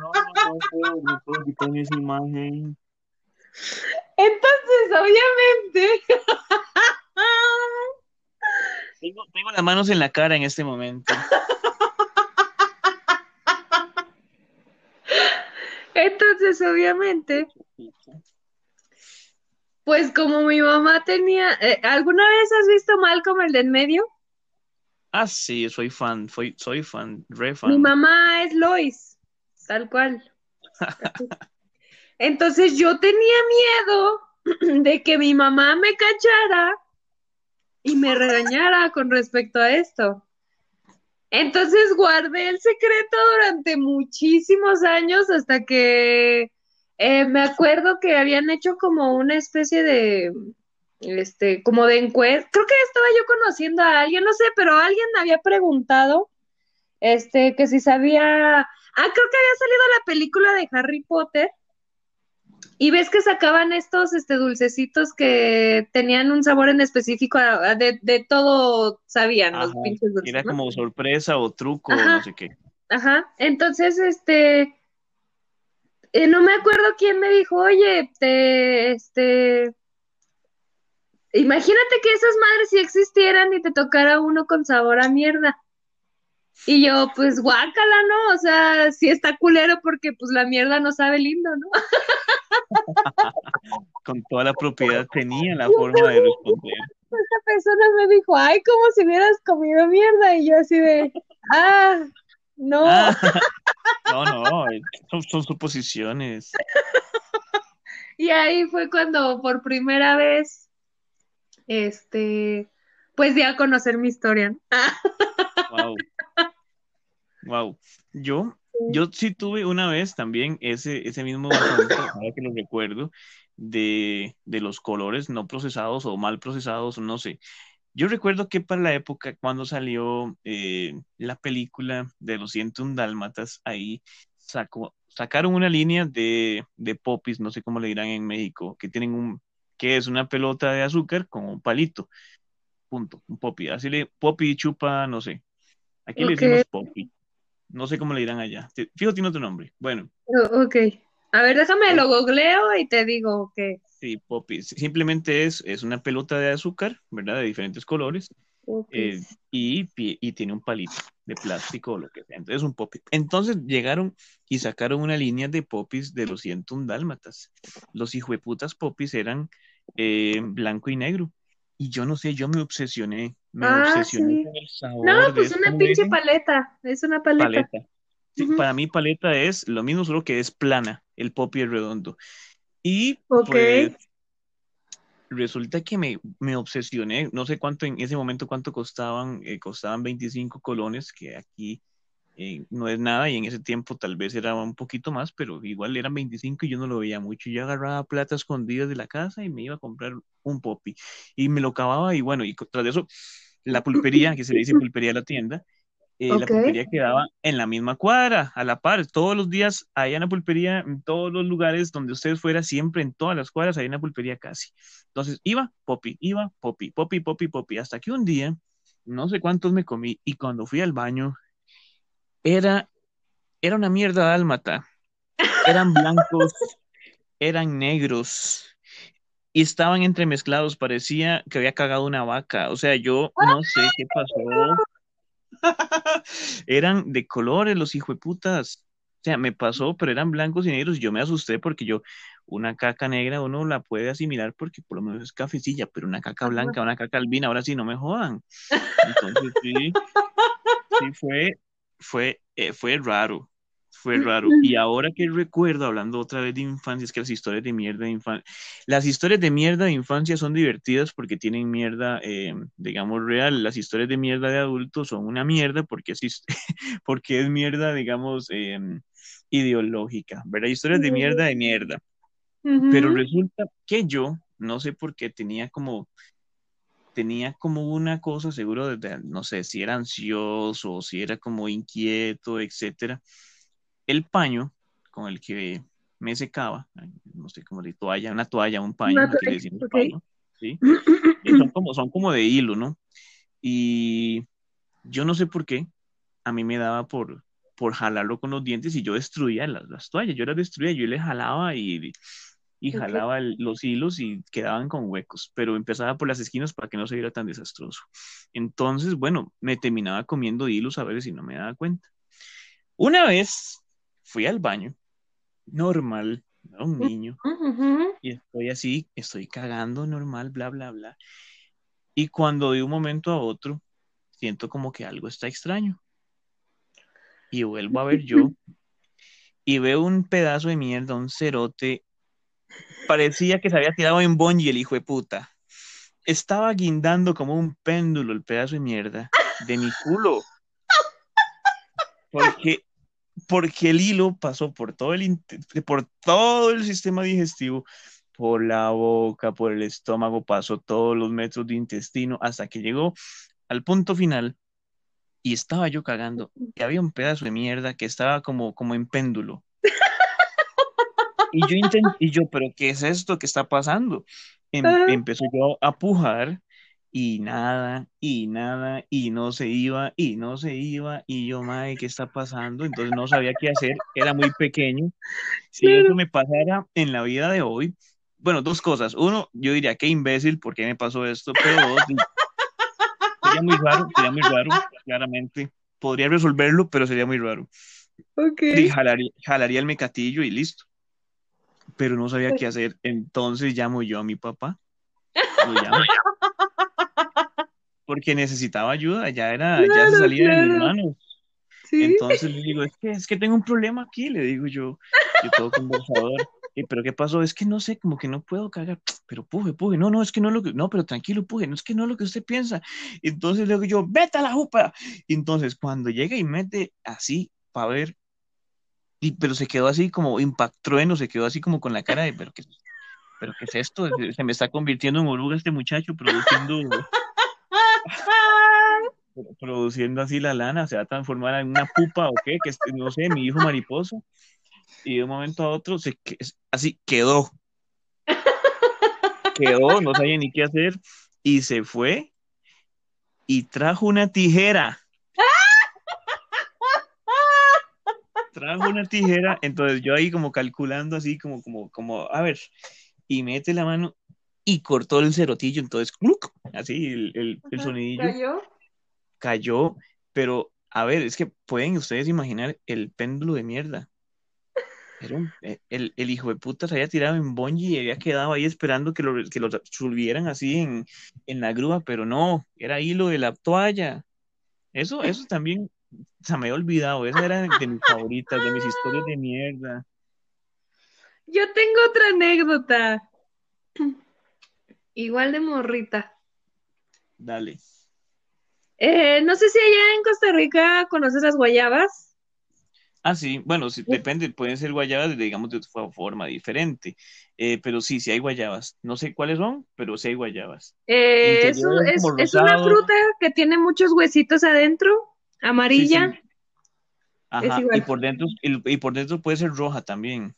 S2: No, no puedo, no puedo quitar esa imagen.
S1: Entonces, obviamente.
S2: Tengo, tengo las manos en la cara en este momento.
S1: Entonces, obviamente, pues como mi mamá tenía, eh, ¿alguna vez has visto Malcolm el de en medio?
S2: Ah, sí, soy fan, soy, soy fan, re fan.
S1: Mi mamá es Lois, tal cual. Entonces yo tenía miedo de que mi mamá me cachara y me regañara con respecto a esto. Entonces guardé el secreto durante muchísimos años hasta que eh, me acuerdo que habían hecho como una especie de, este, como de encuesta. Creo que estaba yo conociendo a alguien, no sé, pero alguien me había preguntado, este, que si sabía, ah, creo que había salido la película de Harry Potter y ves que sacaban estos este, dulcecitos que tenían un sabor en específico, de, de todo sabían los pinches dulces.
S2: Era como sorpresa o truco, o no sé qué.
S1: Ajá, entonces, este, eh, no me acuerdo quién me dijo, oye, te, este, imagínate que esas madres sí existieran y te tocara uno con sabor a mierda. Y yo, pues guácala, ¿no? O sea, sí está culero porque pues la mierda no sabe lindo, ¿no?
S2: Con toda la propiedad tenía la forma de responder.
S1: Esta persona me dijo, ay, como si hubieras comido mierda. Y yo así de, ah, no.
S2: Ah, no, no, son, son suposiciones.
S1: Y ahí fue cuando por primera vez, este, pues di a conocer mi historia.
S2: Wow. Wow. Yo, yo sí tuve una vez también ese, ese mismo ahora que lo recuerdo, de, de los colores no procesados o mal procesados, no sé. Yo recuerdo que para la época cuando salió eh, la película de los 101 Dálmatas, ahí sacó, sacaron una línea de, de popis, no sé cómo le dirán en México, que tienen un, que es una pelota de azúcar con un palito. Punto, un popi. Así le, popi chupa, no sé. Aquí le decimos popi. No sé cómo le dirán allá. Fijo, tiene otro nombre. Bueno.
S1: Oh, ok. A ver, déjame lo googleo y te digo que.
S2: Sí, Poppy. Simplemente es, es una pelota de azúcar, ¿verdad? De diferentes colores. Eh, y, y, tiene un palito de plástico o lo que sea. Entonces es un Poppy. Entonces llegaron y sacaron una línea de Popis de los 101 dálmatas. Los hijueputas Popis eran eh, blanco y negro. Y yo no sé, yo me obsesioné, me
S1: Ah,
S2: obsesioné
S1: sí.
S2: con el sabor
S1: No, pues una
S2: ¿Cómo le
S1: pinche
S2: dicen?
S1: paleta. Es una paleta.
S2: Paleta. Sí,
S1: Ujú.
S2: para mí paleta es lo mismo, solo que es plana, el Poppy es redondo. Y pues resulta que me, me obsesioné, no sé cuánto en ese momento cuánto costaban, eh, costaban 25 colones, que aquí eh, no es nada, y en ese tiempo tal vez era un poquito más, pero igual eran 25 y yo no lo veía mucho. Yo agarraba plata escondida de la casa y me iba a comprar un Poppy. Y me lo cavaba y bueno, y tras de eso, la pulpería, que se le dice pulpería a la tienda, eh, la pulpería quedaba en la misma cuadra, a la par. Todos los días hay una pulpería, en todos los lugares donde ustedes fuera, siempre en todas las cuadras hay una pulpería casi. Entonces iba, popi, iba, popi, popi, popi, popi, hasta que un día, no sé cuántos me comí, y cuando fui al baño, era, era una mierda dálmata. Eran blancos, eran negros, y estaban entremezclados, parecía que había cagado una vaca. O sea, yo no sé qué pasó. Eran de colores los hijueputas. O sea, me pasó, pero eran blancos y negros. Yo me asusté porque yo, una caca negra uno la puede asimilar porque por lo menos es cafecilla, pero una caca blanca, una caca albina, ahora sí no me jodan. Entonces sí, sí fue, fue, eh, fue raro. fue raro. Y ahora que recuerdo, hablando otra vez de infancia, es que las historias de mierda de infancia, las historias de mierda de infancia son divertidas porque tienen mierda, eh, digamos, real. Las historias de mierda de adultos son una mierda porque es, porque es mierda, digamos, em, ideológica, ¿verdad? Historias de mierda de mierda. Pero resulta que yo, no sé por qué, tenía como tenía como una cosa, seguro, de, no sé, si era ansioso o si era como inquieto, etcétera. El paño con el que me secaba, no sé cómo de toalla, una toalla, un paño, decimos ¿sí? son, como, son como de hilo, ¿no? Y yo no sé por qué, a mí me daba por, por jalarlo con los dientes y yo destruía las, las toallas, yo las destruía, yo le jalaba y y jalaba los hilos y quedaban con huecos, pero empezaba por las esquinas para que no se viera tan desastroso. Entonces, bueno, me terminaba comiendo hilos a ver si no me daba cuenta. Una vez fui al baño, normal, un niño, y estoy así, estoy cagando normal, bla, bla, bla. Y cuando de un momento a otro, siento como que algo está extraño. Y vuelvo a ver yo y veo un pedazo de mierda, un cerote parecía que se había tirado en y el hijo de puta. Estaba guindando como un péndulo el pedazo de mierda de mi culo. Porque, porque el hilo pasó por todo el, por todo el sistema digestivo, por la boca, por el estómago, pasó todos los metros de intestino hasta que llegó al punto final y estaba yo cagando y había un pedazo de mierda que estaba como, como en péndulo y yo intenté, y yo, pero ¿qué es esto que está pasando? Em, empezó yo a pujar y nada, y nada, y no se iba, y no se iba, y yo, madre, ¿qué está pasando? Entonces no sabía qué hacer, era muy pequeño. Si eso me pasara en la vida de hoy, bueno, dos cosas. Uno, yo diría, qué imbécil, ¿por qué me pasó esto? Pero dos, sería muy raro, sería muy raro, claramente. Podría resolverlo, pero sería muy raro.
S1: Ok.
S2: Y jalaría, jalaría el mecatillo y listo pero no sabía qué hacer. Entonces llamo yo a mi papá. porque necesitaba ayuda, ya era, ya se salía de mis manos. Entonces le digo, es que, es que tengo un problema aquí, le digo yo, yo todo conversador. Y, pero ¿qué pasó? Es que no sé, como que no puedo cagar, pero puje, puje, no, no, es que no lo que, no, pero tranquilo, puje, no es que no lo que usted piensa. Entonces le digo yo, vete a la jupa. entonces cuando llega y mete así para ver y, pero se quedó así como impactrueno, se quedó así como con la cara de, pero qué, pero qué es esto, se me está convirtiendo en oruga este muchacho produciendo, produciendo así la lana, se va a transformar en una pupa o qué, que no sé, mi hijo mariposa. Y de un momento a otro, así quedó. Quedó, no sabía ni qué hacer, y se fue y trajo una tijera. Trajo una tijera, entonces yo ahí como calculando así, como, como, como, a ver, y mete la mano y cortó el cerotillo, entonces, así el, el, sonidillo.
S1: ¿Cayó?
S2: Cayó, pero a ver, es que pueden ustedes imaginar el péndulo de mierda. Eh, el, el, hijo de puta se había tirado en bonji y había quedado ahí esperando que lo, que lo subieran así en, en la grúa, pero no, era hilo de la toalla. Eso, eso también se me había olvidado, esa era de mis favoritas, de mis historias de mierda.
S1: Yo tengo otra anécdota. Igual de morrita.
S2: Dale.
S1: Eh, no sé si allá en Costa Rica conoces las guayabas.
S2: Ah, sí, bueno, sí, depende, pueden ser guayabas, digamos, de forma diferente, eh, pero sí, sí hay guayabas. No sé cuáles son, pero sí hay guayabas.
S1: Eh, es, es, una fruta que tiene muchos huesitos adentro Amarilla.
S2: Ajá, y por dentro, y, por dentro puede ser roja también.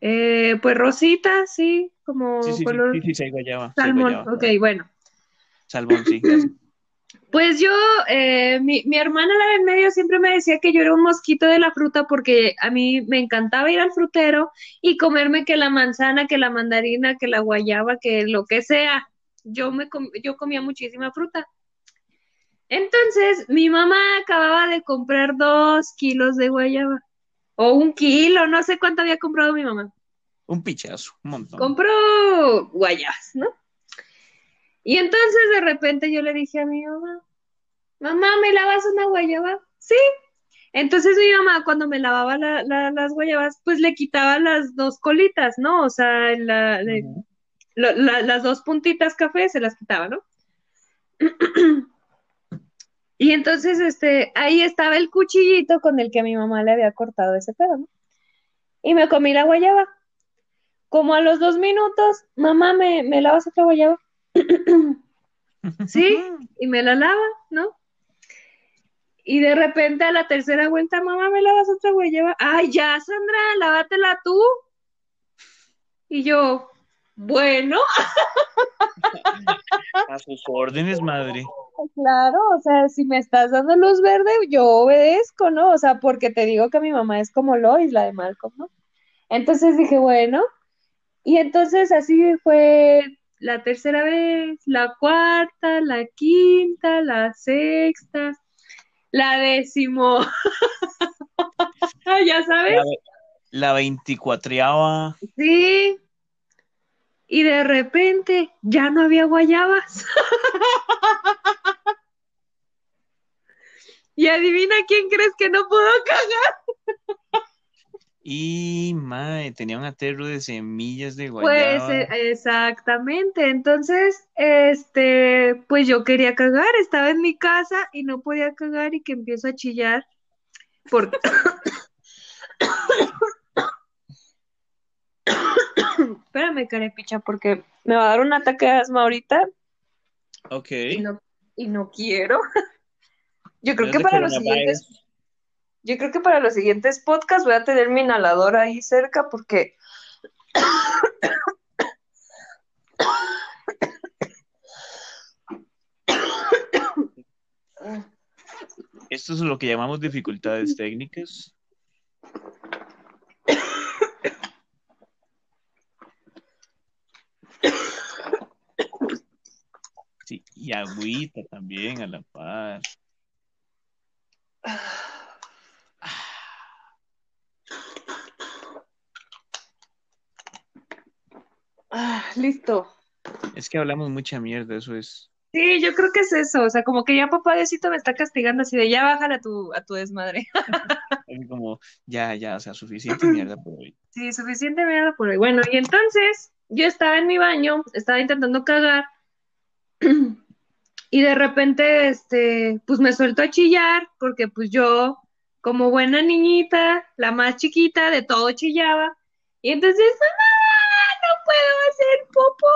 S1: Eh, pues rosita, sí, como
S2: sí, sí,
S1: color.
S2: Sí, sí, guayaba.
S1: Salmón, ok, bueno.
S2: Salmón, sí.
S1: Pues yo, eh, mi, mi, hermana la en medio siempre me decía que yo era un mosquito de la fruta porque a mí me encantaba ir al frutero y comerme que la manzana, que la mandarina, que la guayaba, que lo que sea. Yo, me yo comía muchísima fruta. Entonces, mi mamá acababa de comprar dos kilos de guayaba. O un kilo, no sé cuánto había comprado mi mamá.
S2: Un pichazo, un montón.
S1: Compró guayabas, ¿no? Y entonces de repente yo le dije a mi mamá, mamá, ¿me lavas una guayaba? Sí. Entonces mi mamá cuando me lavaba las guayabas, pues le quitaba las dos colitas, ¿no? O sea, las dos puntitas café se las quitaba, ¿no? y entonces, este, ahí estaba el cuchillito con el que mi mamá le había cortado ese pedo, ¿no? Y me comí la guayaba. Como a los dos minutos, mamá, ¿me, me lavas otra guayaba? sí, y me la lava, ¿no? Y de repente a la tercera vuelta, mamá, ¿me lavas otra guayaba? Ay, ya, Sandra, lávatela tú. Y yo, bueno.
S2: A sus órdenes, madre.
S1: Claro, o sea, si me estás dando luz verde, yo obedezco, ¿no? O sea, porque te digo que mi mamá es como Lois, la de Malcolm, ¿no? Entonces dije, bueno. Y entonces así fue la tercera vez, la cuarta, la quinta, la sexta, la décimo. ya sabes.
S2: La, veinticuatriava.
S1: Sí. Y de repente ya no había guayabas. y adivina quién crees que no pudo cagar.
S2: Y madre, tenía un aterro de semillas de guayaba.
S1: Pues exactamente. Entonces, este, pues yo quería cagar, estaba en mi casa y no podía cagar y que empiezo a chillar porque Espérame, carepicha, porque me va a dar un ataque de asma ahorita.
S2: Ok.
S1: Y no, y no quiero. Yo creo que para los siguientes yo creo que para los siguientes podcasts voy a tener mi inhalador ahí cerca porque
S2: Esto es lo que llamamos dificultades técnicas. Sí, y agüita también a la par.
S1: Ah, listo.
S2: Es que hablamos mucha mierda, eso es.
S1: Sí, yo creo que es eso, o sea, como que ya papá Diosito me está castigando así de ya bájale a tu, a tu desmadre.
S2: como, ya, ya, o sea, suficiente mierda por hoy.
S1: Sí, suficiente mierda por hoy. Bueno, y entonces yo estaba en mi baño, estaba intentando cagar, y de repente, este, pues me suelto a chillar, porque pues yo, como buena niñita, la más chiquita de todo chillaba, y entonces, puedo hacer popó.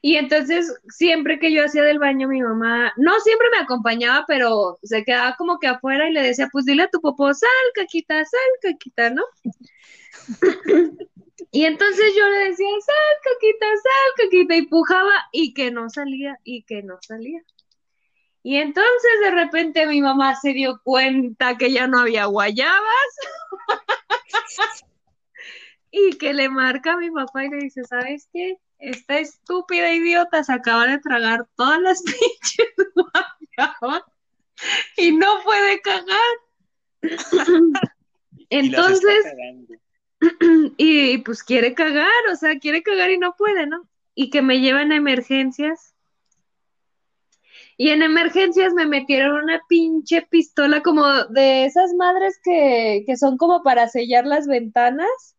S1: Y entonces, siempre que yo hacía del baño, mi mamá, no siempre me acompañaba, pero se quedaba como que afuera y le decía, pues dile a tu popó, sal, caquita, sal, caquita, ¿no? Y entonces yo le decía, sal, caquita, sal, caquita, y pujaba y que no salía, y que no salía. Y entonces de repente mi mamá se dio cuenta que ya no había guayabas. y que le marca a mi papá y le dice, ¿sabes qué? Esta estúpida idiota se acaba de tragar todas las pinches guayabas y no puede cagar. Entonces, y, pues quiere cagar, o sea, quiere cagar y no puede, ¿no? Y que me llevan a emergencias. Y en emergencias me metieron una pinche pistola como de esas madres que, que son como para sellar las ventanas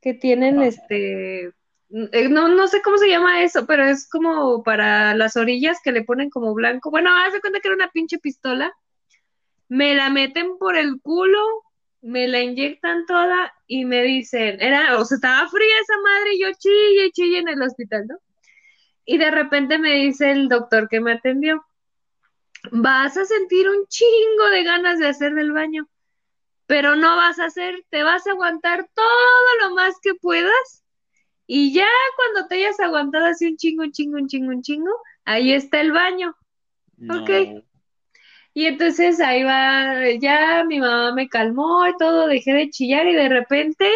S1: que tienen este, eh, no, no sé cómo se llama eso, pero es como para las orillas que le ponen como blanco. Bueno, haz de cuenta que era una pinche pistola. Me la meten por el culo, me la inyectan toda y me dicen, era, o sea, estaba fría esa madre y yo chille, chille en el hospital, ¿no? Y de repente me dice el doctor que me atendió, vas a sentir un chingo de ganas de hacer del baño pero no vas a hacer, te vas a aguantar todo lo más que puedas y ya cuando te hayas aguantado así un chingo, un chingo, un chingo, un chingo, ahí está el baño. Ok. Y entonces ahí va, ya mi mamá me calmó y todo, dejé de chillar y de repente,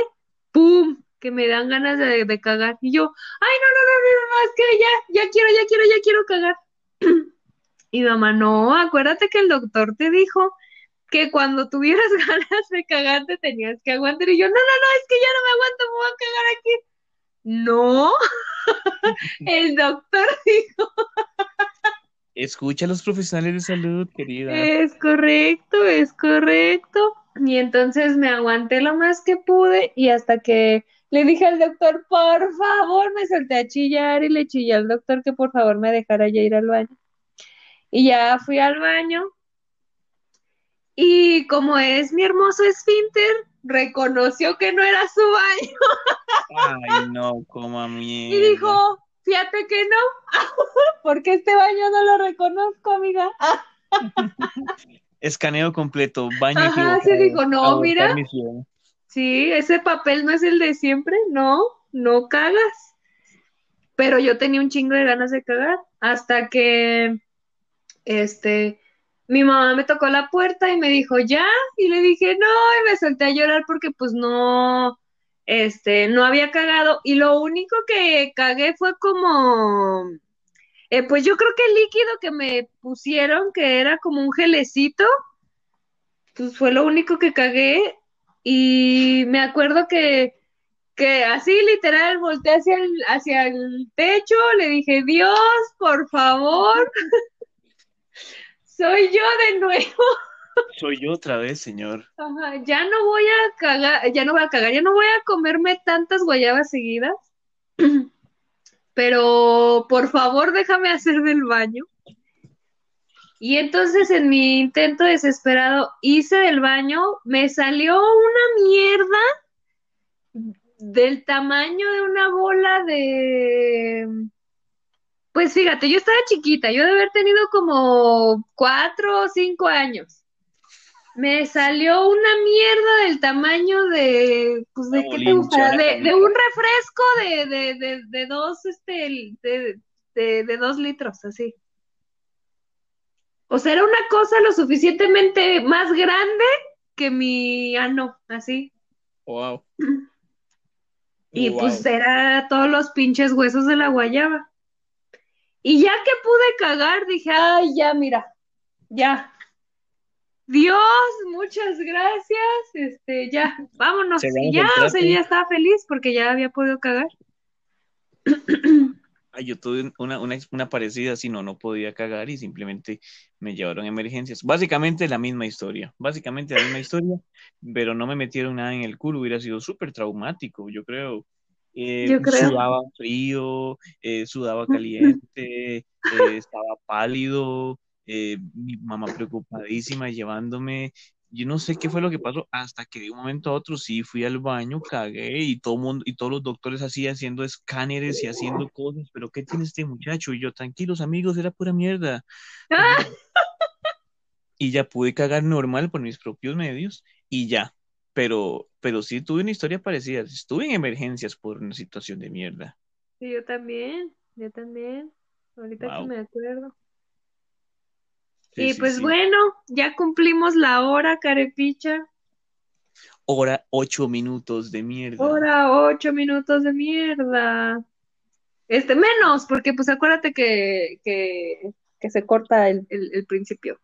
S1: ¡pum! que me dan ganas de, de cagar. Y yo, ay, no, no, no, no, no, es que ya, ya quiero, ya quiero, ya quiero cagar. y mamá, no, acuérdate que el doctor te dijo que cuando tuvieras ganas de cagarte tenías que aguantar. Y yo, no, no, no, es que ya no me aguanto, me voy a cagar aquí. No, el doctor dijo.
S2: Escucha a los profesionales de salud, querida.
S1: Es correcto, es correcto. Y entonces me aguanté lo más que pude y hasta que le dije al doctor, por favor, me solté a chillar y le chillé al doctor que por favor me dejara ya ir al baño. Y ya fui al baño y como es mi hermoso esfínter, reconoció que no era su baño.
S2: Ay, no, coma mierda.
S1: Y dijo, fíjate que no, porque este baño no lo reconozco, amiga.
S2: Escaneo completo, baño
S1: Ajá, se dijo, no, mira, sí, ese papel no es el de siempre, no, no cagas. Pero yo tenía un chingo de ganas de cagar, hasta que, este, mi mamá me tocó la puerta y me dijo, ya, y le dije, no, y me solté a llorar porque pues no, este, no había cagado, y lo único que cagué fue como, eh, pues yo creo que el líquido que me pusieron, que era como un gelecito, pues fue lo único que cagué, y me acuerdo que, que así literal volteé hacia el, hacia el techo, le dije, Dios, por favor, soy yo de nuevo.
S2: Soy yo otra vez, señor.
S1: Ya no voy a cagar, ya no voy a cagar, ya no voy a comerme tantas guayabas seguidas. Pero por favor, déjame hacer del baño. Y entonces en mi intento desesperado hice del baño, me salió una mierda del tamaño de una bola de... Pues fíjate, yo estaba chiquita, yo de haber tenido como cuatro o cinco años. Me salió una mierda del tamaño de, pues de qué te gusta, de, un refresco de, de, de, de dos, este, de, de, de dos litros, así. O sea, era una cosa lo suficientemente más grande que mi ano, así.
S2: Wow.
S1: Y
S2: Wow.
S1: pues era todos los pinches huesos de la guayaba. Y ya que pude cagar, dije, ay, ya, mira, ya. Dios, muchas gracias. Este, ya, vámonos. Y ya, o sea, ya estaba feliz porque ya había podido cagar.
S2: Ay, yo tuve una, una, una parecida así, no, no podía cagar y simplemente me llevaron a emergencias. Básicamente la misma historia, básicamente la misma historia, pero no me metieron nada en el culo, hubiera sido súper traumático, yo creo. Eh,
S1: Yo creo.
S2: Sudaba frío, eh, sudaba caliente, eh, estaba pálido, eh, mi mamá preocupadísima llevándome. Yo no sé qué fue lo que pasó, hasta que de un momento a otro sí fui al baño, cagué y todo mundo, y todos los doctores así haciendo escáneres y haciendo cosas, pero ¿qué tiene este muchacho? Y yo, tranquilos amigos, era pura mierda.
S1: ¡Ah!
S2: Y ya pude cagar normal por mis propios medios y ya. Pero, pero sí tuve una historia parecida. Estuve en emergencias por una situación de mierda.
S1: Sí, yo también, yo también. Ahorita que
S2: Wow.
S1: me acuerdo.
S2: Sí,
S1: y
S2: sí,
S1: pues
S2: sí.
S1: bueno, ya cumplimos la hora, carepicha.
S2: Hora ocho minutos de mierda.
S1: Hora ocho minutos de mierda. Este, menos, porque pues acuérdate que, que, que se corta el, el, el principio.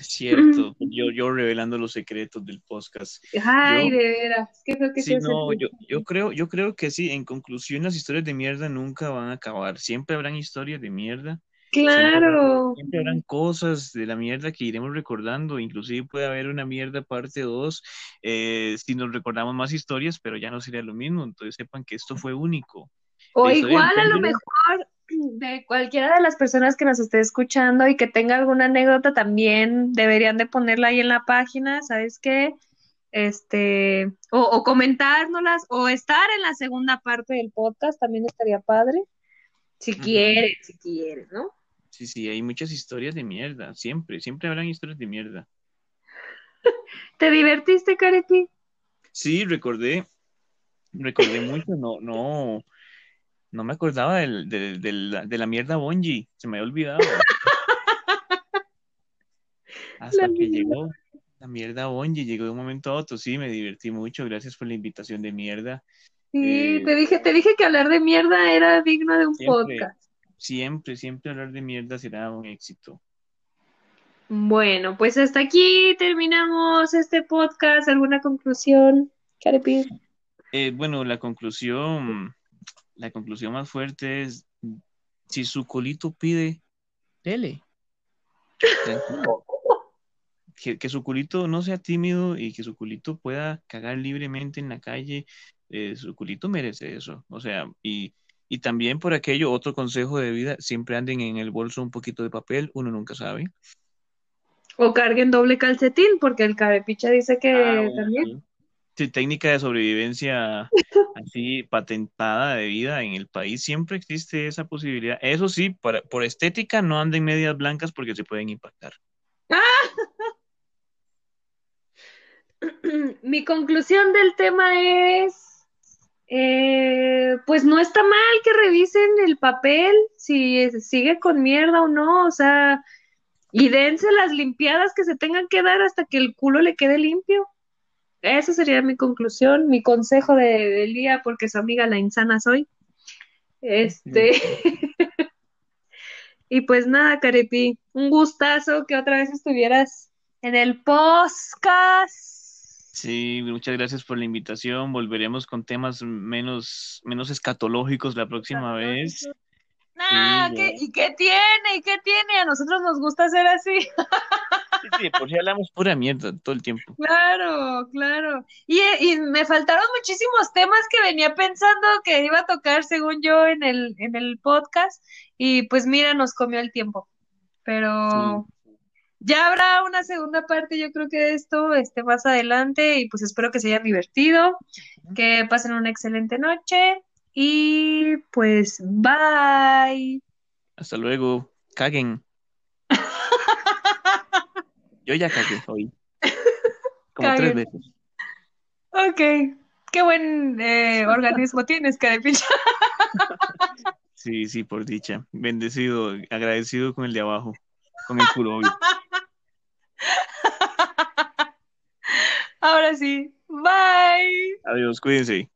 S2: Cierto, yo, yo revelando los secretos del podcast.
S1: Ay,
S2: Yo-
S1: de veras. Qué que
S2: Sí, no, yo, yo creo, yo creo que sí, en conclusión, las historias de mierda nunca van a acabar. Siempre habrán historias de mierda.
S1: Claro.
S2: siempre habrán cosas de la mierda que iremos recordando. Inclusive puede haber una mierda parte 2 eh, si nos recordamos más historias, pero ya no sería lo mismo. Entonces sepan que esto fue único.
S1: O igual a lo mejor de cualquiera de las personas que nos esté escuchando y que tenga alguna anécdota también deberían de ponerla ahí en la página, ¿sabes qué? Este, o, o comentárnoslas, o estar en la segunda parte del podcast también estaría padre. Si quieres, si quieres, ¿no?
S2: Sí, sí, hay muchas historias de mierda. Siempre, siempre habrán historias de mierda.
S1: ¿Te divertiste, Carepi?
S2: Sí, recordé, recordé mucho, no, no, no me acordaba del, del- del- de la mierda Bonji, se me había olvidado. Hasta
S1: La
S2: que
S1: mierda.
S2: llegó la mierda Bonji, llegó de un momento a otro, sí, me divertí mucho, gracias por la invitación de mierda.
S1: Sí,
S2: Eh,
S1: te dije, te dije que hablar de mierda era digno de un
S2: Siempre.
S1: podcast.
S2: Siempre, siempre hablar de mierda será un éxito.
S1: Bueno, pues hasta aquí terminamos este podcast. ¿Alguna conclusión, Carepi?
S2: Eh, bueno, la conclusión, la conclusión más fuerte es, si su colito pide, dele, Que, su culito no sea tímido y que su culito pueda cagar libremente en la calle. Eh, su culito merece eso. O sea, y, y también por aquello, otro consejo de vida, siempre anden en el bolso un poquito de papel, uno nunca sabe.
S1: O carguen doble calcetín, porque el carepicha dice que ah, también.
S2: Sí. técnica de sobrevivencia así patentada de vida en el país, siempre existe esa posibilidad. Eso sí, por estética no anden medias blancas porque se pueden impactar.
S1: Mi conclusión del tema es, eh, pues no está mal que revisen el papel, si sigue con mierda o no, o sea, y dense las limpiadas que se tengan que dar hasta que el culo le quede limpio. Esa sería mi conclusión, mi consejo de, día, porque su amiga la insana soy. Este. y pues nada, Carepi, un gustazo que otra vez estuvieras en el podcast.
S2: Sí, muchas gracias por la invitación. Volveremos con temas menos, menos escatológicos la próxima vez.
S1: Nah, ¿y qué tiene? ¿Y qué tiene? A nosotros nos gusta hacer así.
S2: Sí, sí, por si hablamos pura mierda todo el tiempo.
S1: Claro, claro. Y, y, me faltaron muchísimos temas que venía pensando que iba a tocar, según yo, en el, en el podcast. Y pues mira, nos comió el tiempo. Pero ya habrá una segunda parte, yo creo que de esto, este, más adelante. Y pues espero que se hayan divertido, que pasen una excelente noche. Y pues, bye.
S2: Hasta luego. Caguen. Yo ya cagué hoy. Como tres veces.
S1: Ok. Qué buen eh, organismo tienes, Carepicha.
S2: sí, sí, por dicha. Bendecido, agradecido con el de abajo. Con el culo obvio.
S1: Ahora sí. Bye.
S2: Adiós, cuídense.